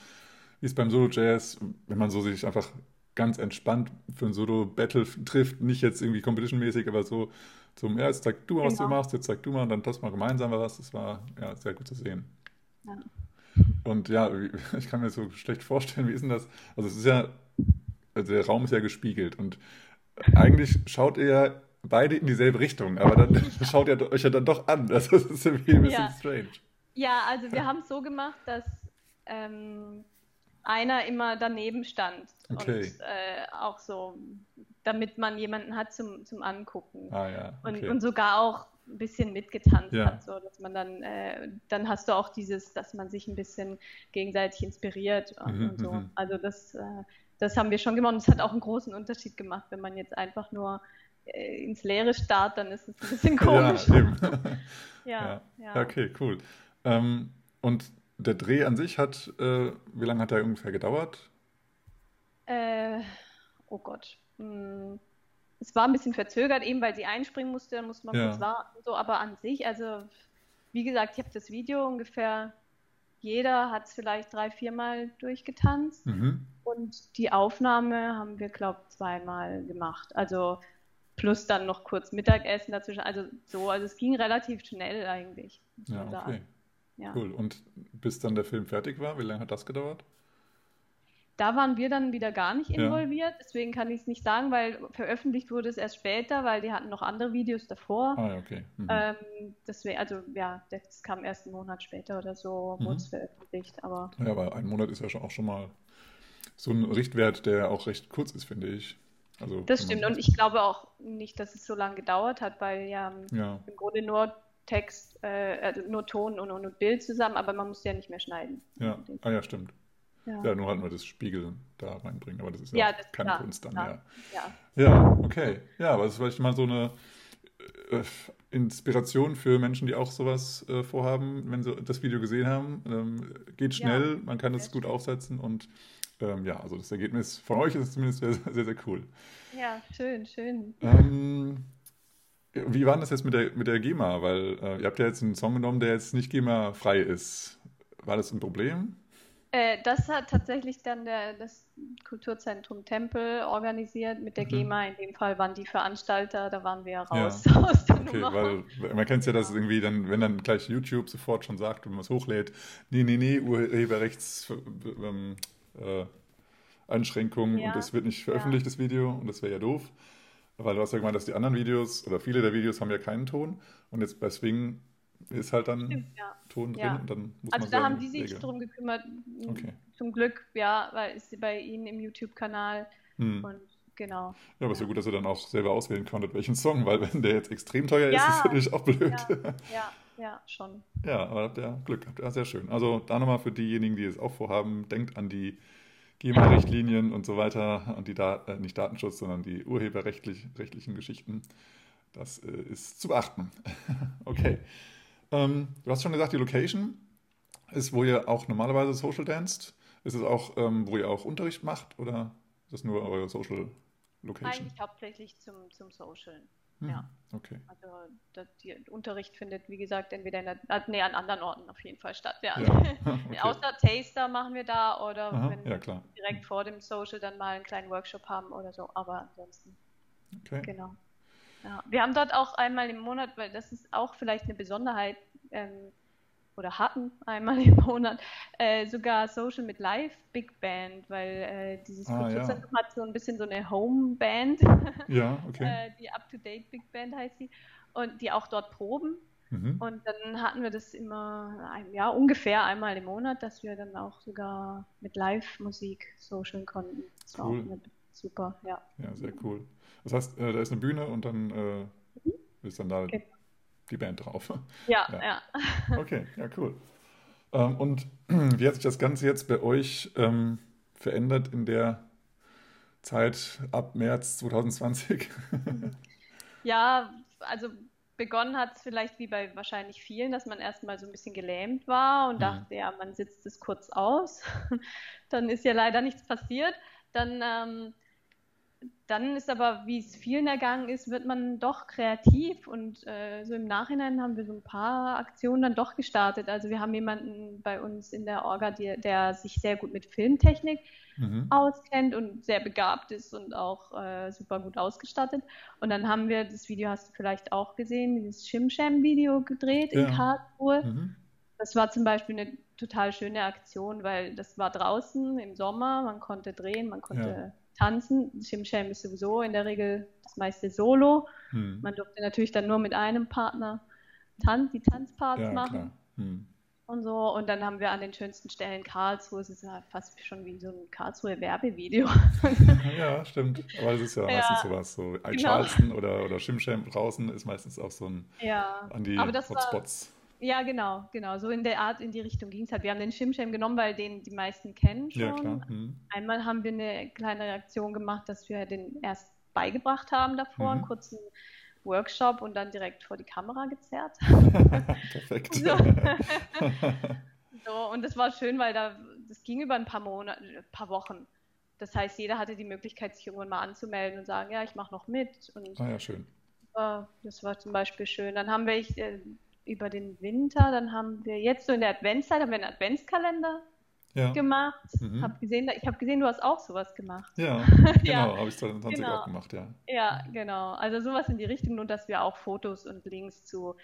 wie es beim Solo-Jazz, wenn man so sich einfach ganz entspannt für ein Solo-Battle trifft, nicht jetzt irgendwie competition-mäßig, aber so zum, ja, jetzt zeig du mal, was genau. du machst, jetzt zeig du mal und dann tasten wir gemeinsam was. Das war ja sehr gut zu sehen. Ja. Und ja, ich kann mir so schlecht vorstellen, wie ist denn das? Also es ist ja, also der Raum ist ja gespiegelt und eigentlich schaut ihr ja beide in dieselbe Richtung, aber dann schaut ihr euch ja dann doch an. Also das ist irgendwie ein bisschen ja. strange. Ja, also wir haben es so gemacht, dass ähm, einer immer daneben stand okay. und äh, auch so damit man jemanden hat zum, zum Angucken. Ah, ja. okay. und, und sogar auch ein bisschen mitgetanzt ja. hat, so dass man dann, äh, dann hast du auch dieses, dass man sich ein bisschen gegenseitig inspiriert und, mhm, und so. Mhm. Also das, äh, das haben wir schon gemacht und es hat auch einen großen Unterschied gemacht, wenn man jetzt einfach nur äh, ins Leere starrt, dann ist es ein bisschen komisch. Ja, eben. ja, ja. ja. Okay, cool. Ähm, und der Dreh an sich hat, äh, wie lange hat der ungefähr gedauert? Äh, oh Gott, hm, es war ein bisschen verzögert, eben weil sie einspringen musste, dann musste man ja. kurz warten, so, aber an sich, also wie gesagt, ich habe das Video ungefähr, jeder hat es vielleicht drei, viermal durchgetanzt mhm. und die Aufnahme haben wir, glaube ich, zweimal gemacht. Also plus dann noch kurz Mittagessen dazwischen, also so, also es ging relativ schnell eigentlich. Ja, okay. Ja. Cool. Und bis dann der Film fertig war, wie lange hat das gedauert? Da waren wir dann wieder gar nicht involviert, ja. deswegen kann ich es nicht sagen, weil veröffentlicht wurde es erst später, weil die hatten noch andere Videos davor. Ah, okay. Mhm. Ähm, das wär, also ja, das kam erst einen Monat später oder so, mhm. wurde es veröffentlicht. Aber ja, aber ein Monat ist ja schon auch schon mal so ein Richtwert, der auch recht kurz ist, finde ich. Also, das stimmt und ich glaube auch nicht, dass es so lange gedauert hat, weil ja, ja. im Grunde nur Text, äh, also nur Ton und, und Bild zusammen, aber man muss ja nicht mehr schneiden. Ja, ah ja, stimmt. Ja. ja, nur halt nur das Spiegel da reinbringen, aber das ist ja, ja das, keine klar, Kunst dann, klar. ja. ja. Ja, okay. Ja, aber das ist vielleicht mal so eine äh, Inspiration für Menschen, die auch sowas äh, vorhaben, wenn sie das Video gesehen haben. Ähm, geht schnell, man kann es gut aufsetzen und ähm, ja, also das Ergebnis von euch ist zumindest sehr, sehr, sehr cool. Ja, schön, schön. Ähm, wie war das jetzt mit der, mit der GEMA? Weil äh, ihr habt ja jetzt einen Song genommen, der jetzt nicht GEMA-frei ist. War das ein Problem? Äh, das hat tatsächlich dann der, das Kulturzentrum Tempel organisiert mit der mhm. GEMA. In dem Fall waren die Veranstalter, da waren wir raus ja. aus der okay, Nummer. Weil man kennt es ja, dass irgendwie dann, wenn dann gleich YouTube sofort schon sagt, wenn man es hochlädt, nee, nee, nee, Urheberrechts ähm, äh, Einschränkungen ja. und das wird nicht veröffentlicht, ja. das Video, und das wäre ja doof. Weil du hast ja gemeint, dass die anderen Videos oder viele der Videos haben ja keinen Ton und jetzt bei Swing ist halt dann Stimmt, ja. Ton drin ja. und dann muss Also man da haben die sich regeln. drum gekümmert, okay. zum Glück, ja, weil es bei ihnen im YouTube-Kanal hm. und genau. Ja, aber es ist ja gut, dass ihr dann auch selber auswählen konntet, welchen Song, weil wenn der jetzt extrem teuer ist, ist es natürlich auch blöd. Ja, ja, schon. Ja, aber habt ihr Glück gehabt. Ja, sehr schön. Also da nochmal für diejenigen, die es auch vorhaben, denkt an die GEMA-Richtlinien und so weiter, an die Dat äh, nicht Datenschutz, sondern die urheberrechtlichen Geschichten. Das äh, ist zu beachten. okay. Ähm, du hast schon gesagt, die Location ist, wo ihr auch normalerweise Social danced. Ist es auch, ähm, wo ihr auch Unterricht macht oder ist das nur eure Social Location? Eigentlich hauptsächlich zum, zum Social. Hm, ja. Okay. Also der Unterricht findet, wie gesagt, entweder in der, äh, nee, an anderen Orten auf jeden Fall statt. Ja. ja. Okay. Außer Taster machen wir da oder Aha, wenn ja, wir direkt vor dem Social dann mal einen kleinen Workshop haben oder so. Aber ansonsten. Okay. Genau. Ja, wir haben dort auch einmal im Monat, weil das ist auch vielleicht eine Besonderheit, ähm, oder hatten einmal im Monat, äh, sogar Social mit Live Big Band, weil äh, dieses ah, ja. hat so ein bisschen so eine Home Band. Ja, okay. äh, die Up-to-Date Big Band heißt sie. Und die auch dort proben. Mhm. Und dann hatten wir das immer, ein, ja, ungefähr einmal im Monat, dass wir dann auch sogar mit Live-Musik socialen konnten. Das war cool. auch super, ja. Ja, sehr cool. Das heißt, äh, da ist eine Bühne und dann äh, ist dann da okay. Die Band drauf. Ja, ja, ja. Okay, ja, cool. Ähm, und wie hat sich das Ganze jetzt bei euch ähm, verändert in der Zeit ab März 2020? Ja, also begonnen hat es vielleicht wie bei wahrscheinlich vielen, dass man erstmal so ein bisschen gelähmt war und Mhm. dachte, ja, man sitzt es kurz aus. Dann ist ja leider nichts passiert. Dann, ähm, dann ist aber, wie es vielen ergangen ist, wird man doch kreativ und äh, so im Nachhinein haben wir so ein paar Aktionen dann doch gestartet. Also wir haben jemanden bei uns in der Orga, der, der sich sehr gut mit Filmtechnik Mhm. auskennt und sehr begabt ist und auch äh, super gut ausgestattet. Und dann haben wir, das Video hast du vielleicht auch gesehen, dieses Shimsham-Video gedreht in Ja. Karlsruhe. Mhm. Das war zum Beispiel eine total schöne Aktion, weil das war draußen im Sommer, man konnte drehen, man konnte Ja. Tanzen. Shimsham ist sowieso in der Regel das meiste Solo. Mhm. Man durfte natürlich dann nur mit einem Partner tan die Tanzparts Ja, machen. Mhm. und so. Und dann haben wir an den schönsten Stellen Karlsruhe, es ist ja fast schon wie so ein Karlsruhe Werbevideo. Ja, stimmt. Aber das ist ja Ja, meistens sowas. So genau. Altcharleston oder, oder Shimsham draußen ist meistens auch so ein Ja, an die das war, Hotspots. Ja genau, genau, so in der Art, in die Richtung ging es halt. Wir haben den Shimsham genommen, weil den die meisten kennen Ja, schon. klar. Mhm. Einmal haben wir eine kleine Reaktion gemacht, dass wir den erst beigebracht haben davor, einen Mhm. kurzen Workshop und dann direkt vor die Kamera gezerrt. Perfekt. So. So, und das war schön, weil da, das ging über ein paar Monate, ein paar Wochen. Das heißt, jeder hatte die Möglichkeit, sich irgendwann mal anzumelden und sagen, ja, ich mache noch mit. Und Ah ja, schön. äh, das war zum Beispiel schön. Dann haben wir ich, äh, über den Winter, dann haben wir jetzt so in der Adventszeit, haben wir einen Adventskalender Ja. gemacht. Mhm. Hab gesehen, ich habe gesehen, du hast auch sowas gemacht. Ja, Ja, genau, habe ich 2020 genau. auch gemacht, ja. Ja, genau. Also sowas in die Richtung und dass wir auch Fotos und Links zu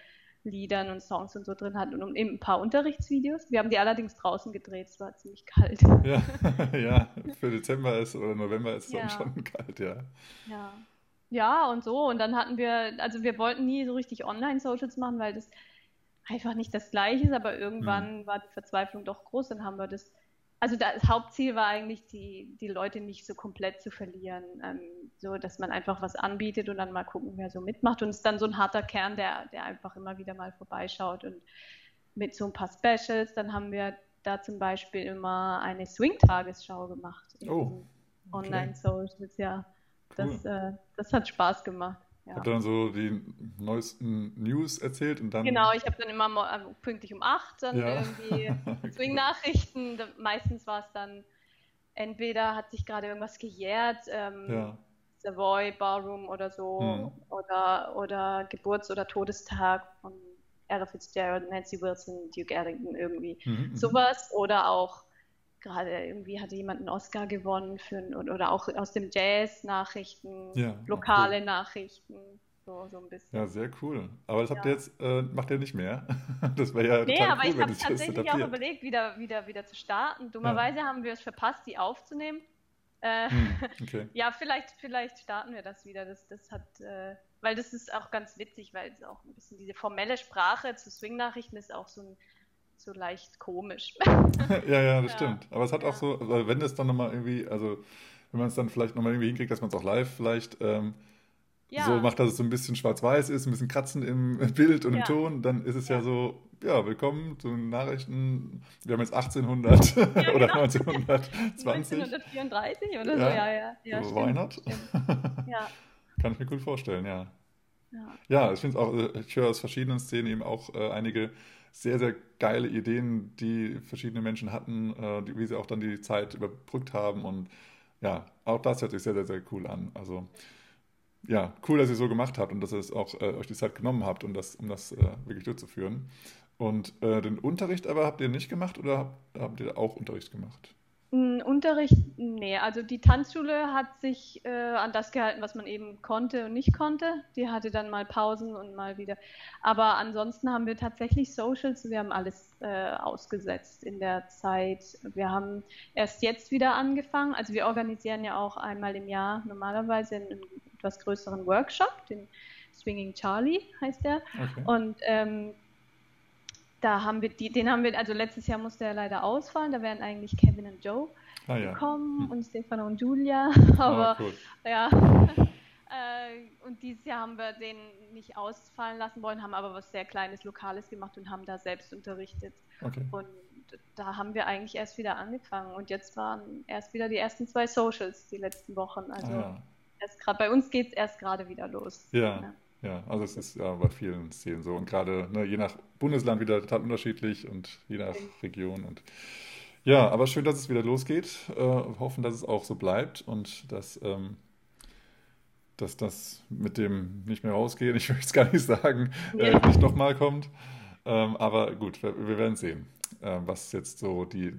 Liedern und Songs und so drin hatten und eben ein paar Unterrichtsvideos. Wir haben die allerdings draußen gedreht, es war ziemlich kalt. Ja, ja, für Dezember ist oder November ist es dann Ja. schon kalt, ja. Ja. Ja, und so. Und dann hatten wir, also wir wollten nie so richtig Online-Socials machen, weil das einfach nicht das Gleiche ist, aber irgendwann war die Verzweiflung doch groß, dann haben wir das. Also das Hauptziel war eigentlich, die, die Leute nicht so komplett zu verlieren, ähm, so dass man einfach was anbietet und dann mal gucken, wer so mitmacht. Und es ist dann so ein harter Kern, der, der einfach immer wieder mal vorbeischaut und mit so ein paar Specials. Dann haben wir da zum Beispiel immer eine Swing-Tagesschau gemacht Oh, okay. Online-Socials, ja. Das, Cool. äh, das hat Spaß gemacht. Ja. Habt ihr dann so die neuesten News erzählt und dann. Genau, ich habe dann immer äh, pünktlich um 8 dann Ja. irgendwie Swing-Nachrichten. Meistens war es dann, entweder hat sich gerade irgendwas gejährt, ähm, Ja, Savoy, Barroom oder so, Mhm. oder, oder Geburts- oder Todestag von Ella Fitzgerald, Nancy Wilson, Duke Ellington irgendwie. mhm, mhm. Sowas oder auch gerade irgendwie hatte jemand einen Oscar gewonnen für oder auch aus dem Jazz Nachrichten, Ja, lokale Nachrichten, so, so ein bisschen. Ja, sehr cool. Aber das habt Ja. ihr jetzt, äh, macht ihr nicht mehr. Das wäre ja Nee, total aber cool, ich habe tatsächlich auch überlegt, wieder, wieder, wieder zu starten. Dummerweise haben wir es verpasst, die aufzunehmen. Äh, Hm, okay. ja, vielleicht, vielleicht starten wir das wieder. Das, das hat, äh, weil das ist auch ganz witzig, weil es auch ein bisschen diese formelle Sprache zu Swing-Nachrichten ist auch so, ein, so leicht komisch. Ja, ja, das Ja. stimmt. Aber es hat auch Ja. so, also wenn das dann nochmal irgendwie, also wenn man es dann vielleicht nochmal irgendwie hinkriegt, dass man es auch live vielleicht ähm, Ja, so macht, dass es so ein bisschen schwarz-weiß ist, ein bisschen Kratzen im Bild und im. Ton, dann ist es ja, so, ja, willkommen zu den Nachrichten. Wir haben jetzt 1800 oder genau. 1920. 1934 oder so, Ja. ja, ja. So, stimmt. Ja, Kann ich mir gut vorstellen, ja. ja. Ja, ich finde es auch, äh, ich höre aus verschiedenen Szenen eben auch äh, einige sehr, sehr geile Ideen, die verschiedene Menschen hatten, äh, die, wie sie auch dann die Zeit überbrückt haben. Und ja, auch das hört sich sehr, sehr, sehr cool an. Also ja, cool, dass ihr so gemacht habt und dass ihr es auch äh, euch die Zeit genommen habt, um das, um das äh, wirklich durchzuführen. Und äh, den Unterricht aber habt ihr nicht gemacht oder habt, habt ihr auch Unterricht gemacht? Mm, Unterricht, nee, also die Tanzschule hat sich äh, an das gehalten, was man eben konnte und nicht konnte. Die hatte dann mal Pausen und mal wieder. Aber ansonsten haben wir tatsächlich Socials, wir haben alles äh, ausgesetzt in der Zeit. Wir haben erst jetzt wieder angefangen. Also wir organisieren ja auch einmal im Jahr normalerweise einen etwas größeren Workshop, den Swinging Charlie heißt der. Okay. Und ähm, da haben wir die, den haben wir, also letztes Jahr musste er leider ausfallen, da wären eigentlich Kevin und Joe Ah ja. gekommen Hm. und Stefano und Julia, Ah, aber cool. ja. Äh, und dieses Jahr haben wir den nicht ausfallen lassen wollen, haben aber was sehr Kleines, Lokales gemacht und haben da selbst unterrichtet. Okay. Und da haben wir eigentlich erst wieder angefangen. Und jetzt waren erst wieder die ersten zwei Socials die letzten Wochen. Also ah, ja. bei uns geht es erst gerade wieder los. Ja. ja. Ja, also es ist ja bei vielen Szenen so. Und gerade ne, je nach Bundesland wieder total unterschiedlich und je nach Region. Und ja, aber schön, dass es wieder losgeht. Äh, hoffen, dass es auch so bleibt und dass, ähm, dass das mit dem nicht mehr rausgehen, ich möchte es gar nicht sagen, äh, nicht nochmal kommt. Ähm, aber gut, wir, wir werden sehen, äh, was jetzt so die,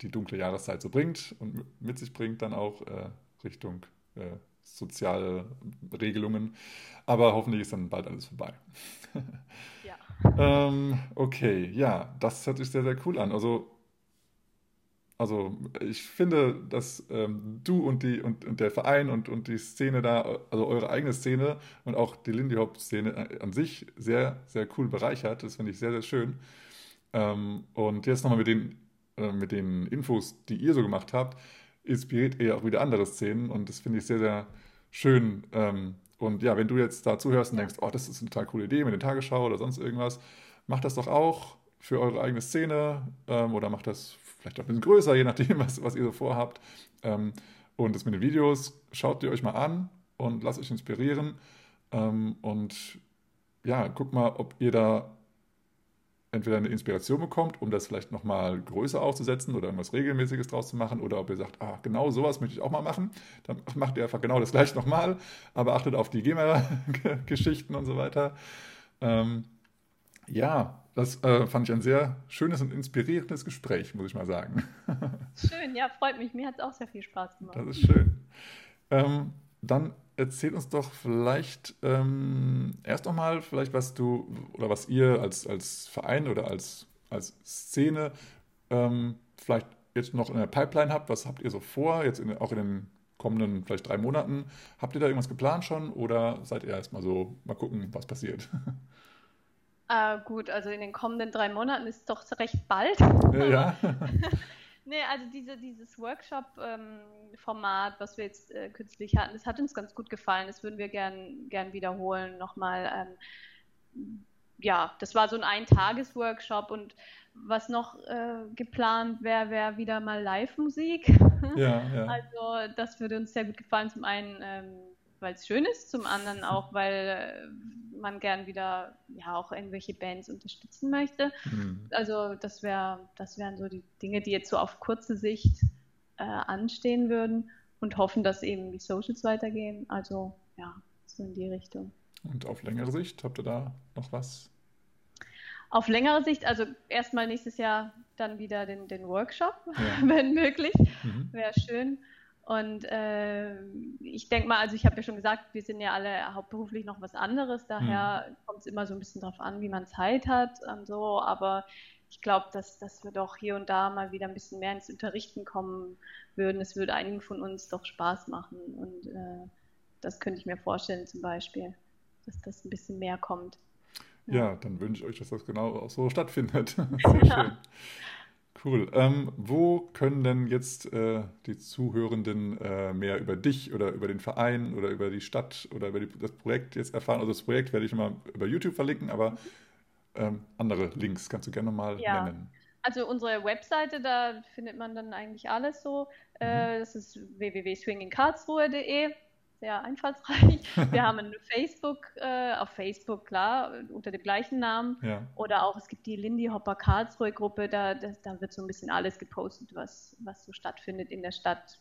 die dunkle Jahreszeit so bringt und mit sich bringt dann auch äh, Richtung äh, soziale Regelungen. Aber hoffentlich ist dann bald alles vorbei. ja. ähm, okay, ja, das hört sich sehr, sehr cool an. Also, also ich finde, dass ähm, du und, die, und, und der Verein und, und die Szene da, also eure eigene Szene und auch die Lindy Hop-Szene an sich sehr, sehr cool bereichert. Das finde ich sehr, sehr schön. Ähm, und jetzt nochmal mit den, äh, mit den Infos, die ihr so gemacht habt, inspiriert ihr auch wieder andere Szenen und das finde ich sehr, sehr schön. Ähm, und ja, wenn du jetzt da zuhörst und denkst, oh, das ist eine total coole Idee mit der Tagesschau oder sonst irgendwas, macht das doch auch für eure eigene Szene ähm, oder macht das vielleicht auch ein bisschen größer, je nachdem, was, was ihr so vorhabt. Ähm, und das mit den Videos, schaut ihr euch mal an und lasst euch inspirieren. Ähm, und ja, guckt mal, ob ihr da entweder eine Inspiration bekommt, um das vielleicht nochmal größer aufzusetzen oder irgendwas Regelmäßiges draus zu machen, oder ob ihr sagt, ah, genau sowas möchte ich auch mal machen, dann macht ihr einfach genau das gleiche nochmal, aber achtet auf die GEMA-Geschichten und so weiter. Ähm, ja, das äh, fand ich ein sehr schönes und inspirierendes Gespräch, muss ich mal sagen. Schön, ja, freut mich. Mir hat es auch sehr viel Spaß gemacht. Das ist schön. Ähm, dann erzähl uns doch vielleicht ähm, erst nochmal, vielleicht was du oder was ihr als, als Verein oder als, als Szene ähm, vielleicht jetzt noch in der Pipeline habt. Was habt ihr so vor, jetzt in, auch in den kommenden vielleicht drei Monaten? Habt ihr da irgendwas geplant schon oder seid ihr erstmal so, mal gucken, was passiert? Uh, gut, also in den kommenden drei Monaten ist es doch recht bald. Ja. Nee, also diese, dieses Workshop-Format, ähm, was wir jetzt äh, kürzlich hatten, das hat uns ganz gut gefallen. Das würden wir gern, gern wiederholen nochmal. Ähm, ja, das war so ein Ein-Tages-Workshop und was noch äh, geplant wäre, wäre wieder mal Live-Musik. Ja, ja. Also das würde uns sehr gut gefallen. Zum einen, ähm, weil es schön ist, zum anderen auch, weil äh, man gern wieder ja auch irgendwelche Bands unterstützen möchte. Mhm. Also das wäre, das wären so die Dinge, die jetzt so auf kurze Sicht äh, anstehen würden und hoffen, dass eben die Socials weitergehen. Also ja, so in die Richtung. Und auf längere Sicht habt ihr da noch was? Auf längere Sicht, also erstmal nächstes Jahr dann wieder den, den Workshop, ja. wenn möglich. Mhm. Wäre schön. Und äh, ich denke mal, also ich habe ja schon gesagt, wir sind ja alle hauptberuflich noch was anderes, daher mhm. kommt es immer so ein bisschen darauf an, wie man Zeit hat und so, aber ich glaube, dass, dass wir doch hier und da mal wieder ein bisschen mehr ins Unterrichten kommen würden. Es würde einigen von uns doch Spaß machen und äh, das könnte ich mir vorstellen zum Beispiel, dass das ein bisschen mehr kommt. Ja, ja dann wünsche ich euch, dass das genau auch so stattfindet. Sehr schön. Cool. Ähm, wo können denn jetzt äh, die Zuhörenden äh, mehr über dich oder über den Verein oder über die Stadt oder über die, das Projekt jetzt erfahren? Also das Projekt werde ich immer über YouTube verlinken, aber ähm, andere Links kannst du gerne nochmal ja. nennen. Also unsere Webseite, da findet man dann eigentlich alles so. Äh, mhm. das ist www.swingingkarlsruhe.de sehr einfallsreich. Wir haben ein Facebook, äh, auf Facebook, klar, unter dem gleichen Namen. Ja. Oder auch, es gibt die Lindy Hopper Karlsruhe Gruppe, da, das, da wird so ein bisschen alles gepostet, was, was so stattfindet in der Stadt,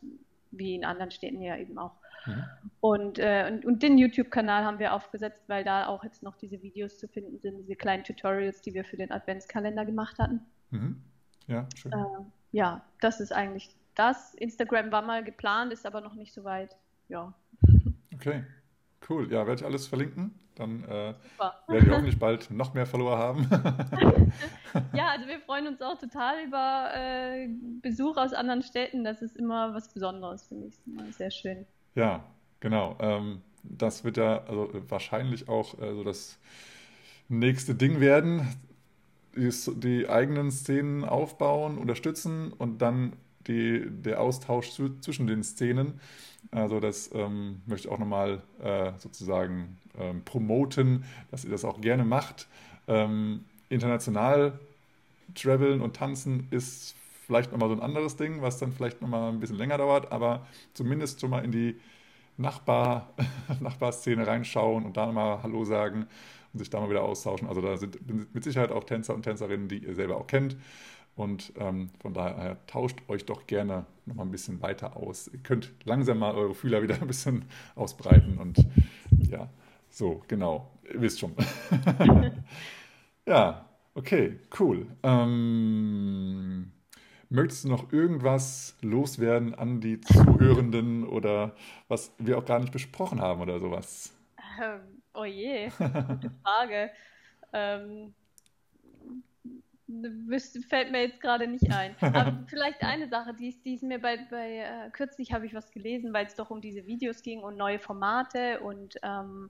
wie in anderen Städten ja eben auch. Mhm. Und, äh, und, und, den YouTube-Kanal haben wir aufgesetzt, weil da auch jetzt noch diese Videos zu finden sind, diese kleinen Tutorials, die wir für den Adventskalender gemacht hatten. Mhm. Ja, schön. Äh, ja, das ist eigentlich das. Instagram war mal geplant, ist aber noch nicht so weit. Ja, Okay, cool. Ja, werde ich alles verlinken. Dann äh, werde ich hoffentlich bald noch mehr Follower haben. ja, also wir freuen uns auch total über äh, Besuch aus anderen Städten. Das ist immer was Besonderes, finde ich. Immer sehr schön. Ja, genau. Ähm, das wird ja also wahrscheinlich auch äh, so das nächste Ding werden. Die, die, eigenen Szenen aufbauen, unterstützen und dann die, der Austausch zu, zwischen den Szenen also das ähm, möchte ich auch nochmal äh, sozusagen ähm, promoten, dass ihr das auch gerne macht. Ähm, international traveln und tanzen ist vielleicht nochmal so ein anderes Ding, was dann vielleicht nochmal ein bisschen länger dauert, aber zumindest schon mal in die Nachbar, Nachbarszene reinschauen und da nochmal Hallo sagen und sich da mal wieder austauschen. Also da sind mit Sicherheit auch Tänzer und Tänzerinnen, die ihr selber auch kennt. Und ähm, von daher tauscht euch doch gerne nochmal ein bisschen weiter aus. Ihr könnt langsam mal eure Fühler wieder ein bisschen ausbreiten und ja, so, genau. Ihr wisst schon. ja, okay, cool. Ähm, möchtest du noch irgendwas loswerden an die Zuhörenden oder was wir auch gar nicht besprochen haben oder sowas? Ähm, oh je, gute Frage. ähm, fällt mir jetzt gerade nicht ein. Aber vielleicht eine Sache, die ist, die ist mir bei, bei äh, kürzlich habe ich was gelesen, weil es doch um diese Videos ging und neue Formate und ähm,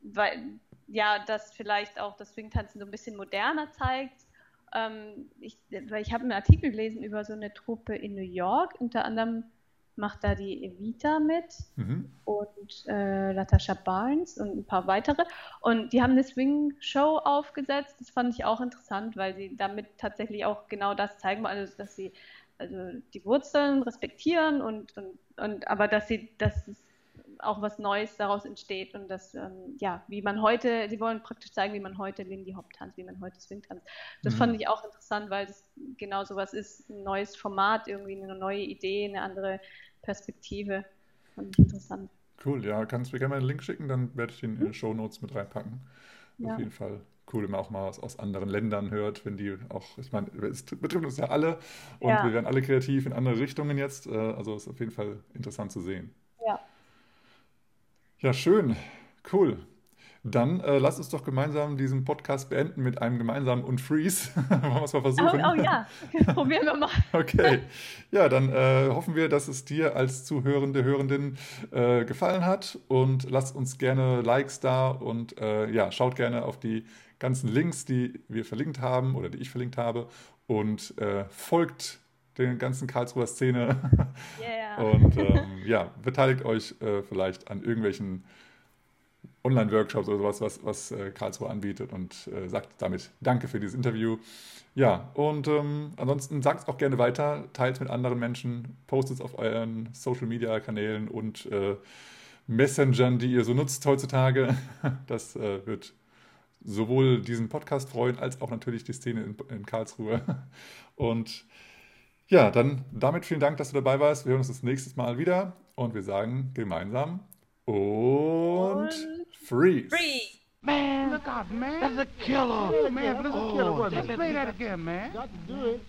weil ja, das vielleicht auch das Swingtanzen so ein bisschen moderner zeigt. Ähm, ich, weil ich habe einen Artikel gelesen über so eine Truppe in New York, unter anderem macht da die Evita mit mhm. und äh, Latasha Barnes und ein paar weitere. Und die haben eine Swing-Show aufgesetzt. Das fand ich auch interessant, weil sie damit tatsächlich auch genau das zeigen, also dass sie also die Wurzeln respektieren und, und, und aber dass sie, dass es auch was Neues daraus entsteht und das, ähm, ja, wie man heute, sie wollen praktisch zeigen, wie man heute Lindy Hop tanzt, wie man heute Swing tanzt. Das mhm. fand ich auch interessant, weil das genau sowas ist, ein neues Format, irgendwie eine neue Idee, eine andere Perspektive. Fand ich interessant. Cool, ja, kannst du mir gerne mal einen Link schicken, dann werde ich den in die Show Notes mit reinpacken. Ja. Auf jeden Fall cool, wenn man auch mal was aus anderen Ländern hört, wenn die auch, ich meine, es betrifft uns ja alle und ja. wir werden alle kreativ in andere Richtungen jetzt. Äh, also ist auf jeden Fall interessant zu sehen. Ja. Ja, schön. Cool. Dann äh, lass uns doch gemeinsam diesen Podcast beenden mit einem gemeinsamen Unfreeze. Wollen wir es mal versuchen? Oh, oh ja, probieren wir mal. okay. Ja, dann äh, hoffen wir, dass es dir als Zuhörende, Hörendin äh, gefallen hat und lasst uns gerne Likes da und äh, ja, schaut gerne auf die ganzen Links, die wir verlinkt haben oder die ich verlinkt habe und äh, folgt der ganzen Karlsruher Szene yeah. und ähm, ja, beteiligt euch äh, vielleicht an irgendwelchen Online-Workshops oder sowas, was, was äh, Karlsruhe anbietet und äh, sagt damit Danke für dieses Interview. Ja, und ähm, ansonsten sagt es auch gerne weiter, teilt es mit anderen Menschen, postet es auf euren Social-Media-Kanälen und äh, Messengern, die ihr so nutzt heutzutage. Das äh, wird sowohl diesen Podcast freuen, als auch natürlich die Szene in, in Karlsruhe. Und ja, dann damit vielen Dank, dass du dabei warst. Wir hören uns das nächste Mal wieder und wir sagen gemeinsam und, und freeze. Freeze. Man, look out, man. That's a killer. Yeah, man, that's a killer. Oh, Let's play that again, man. Got to do it.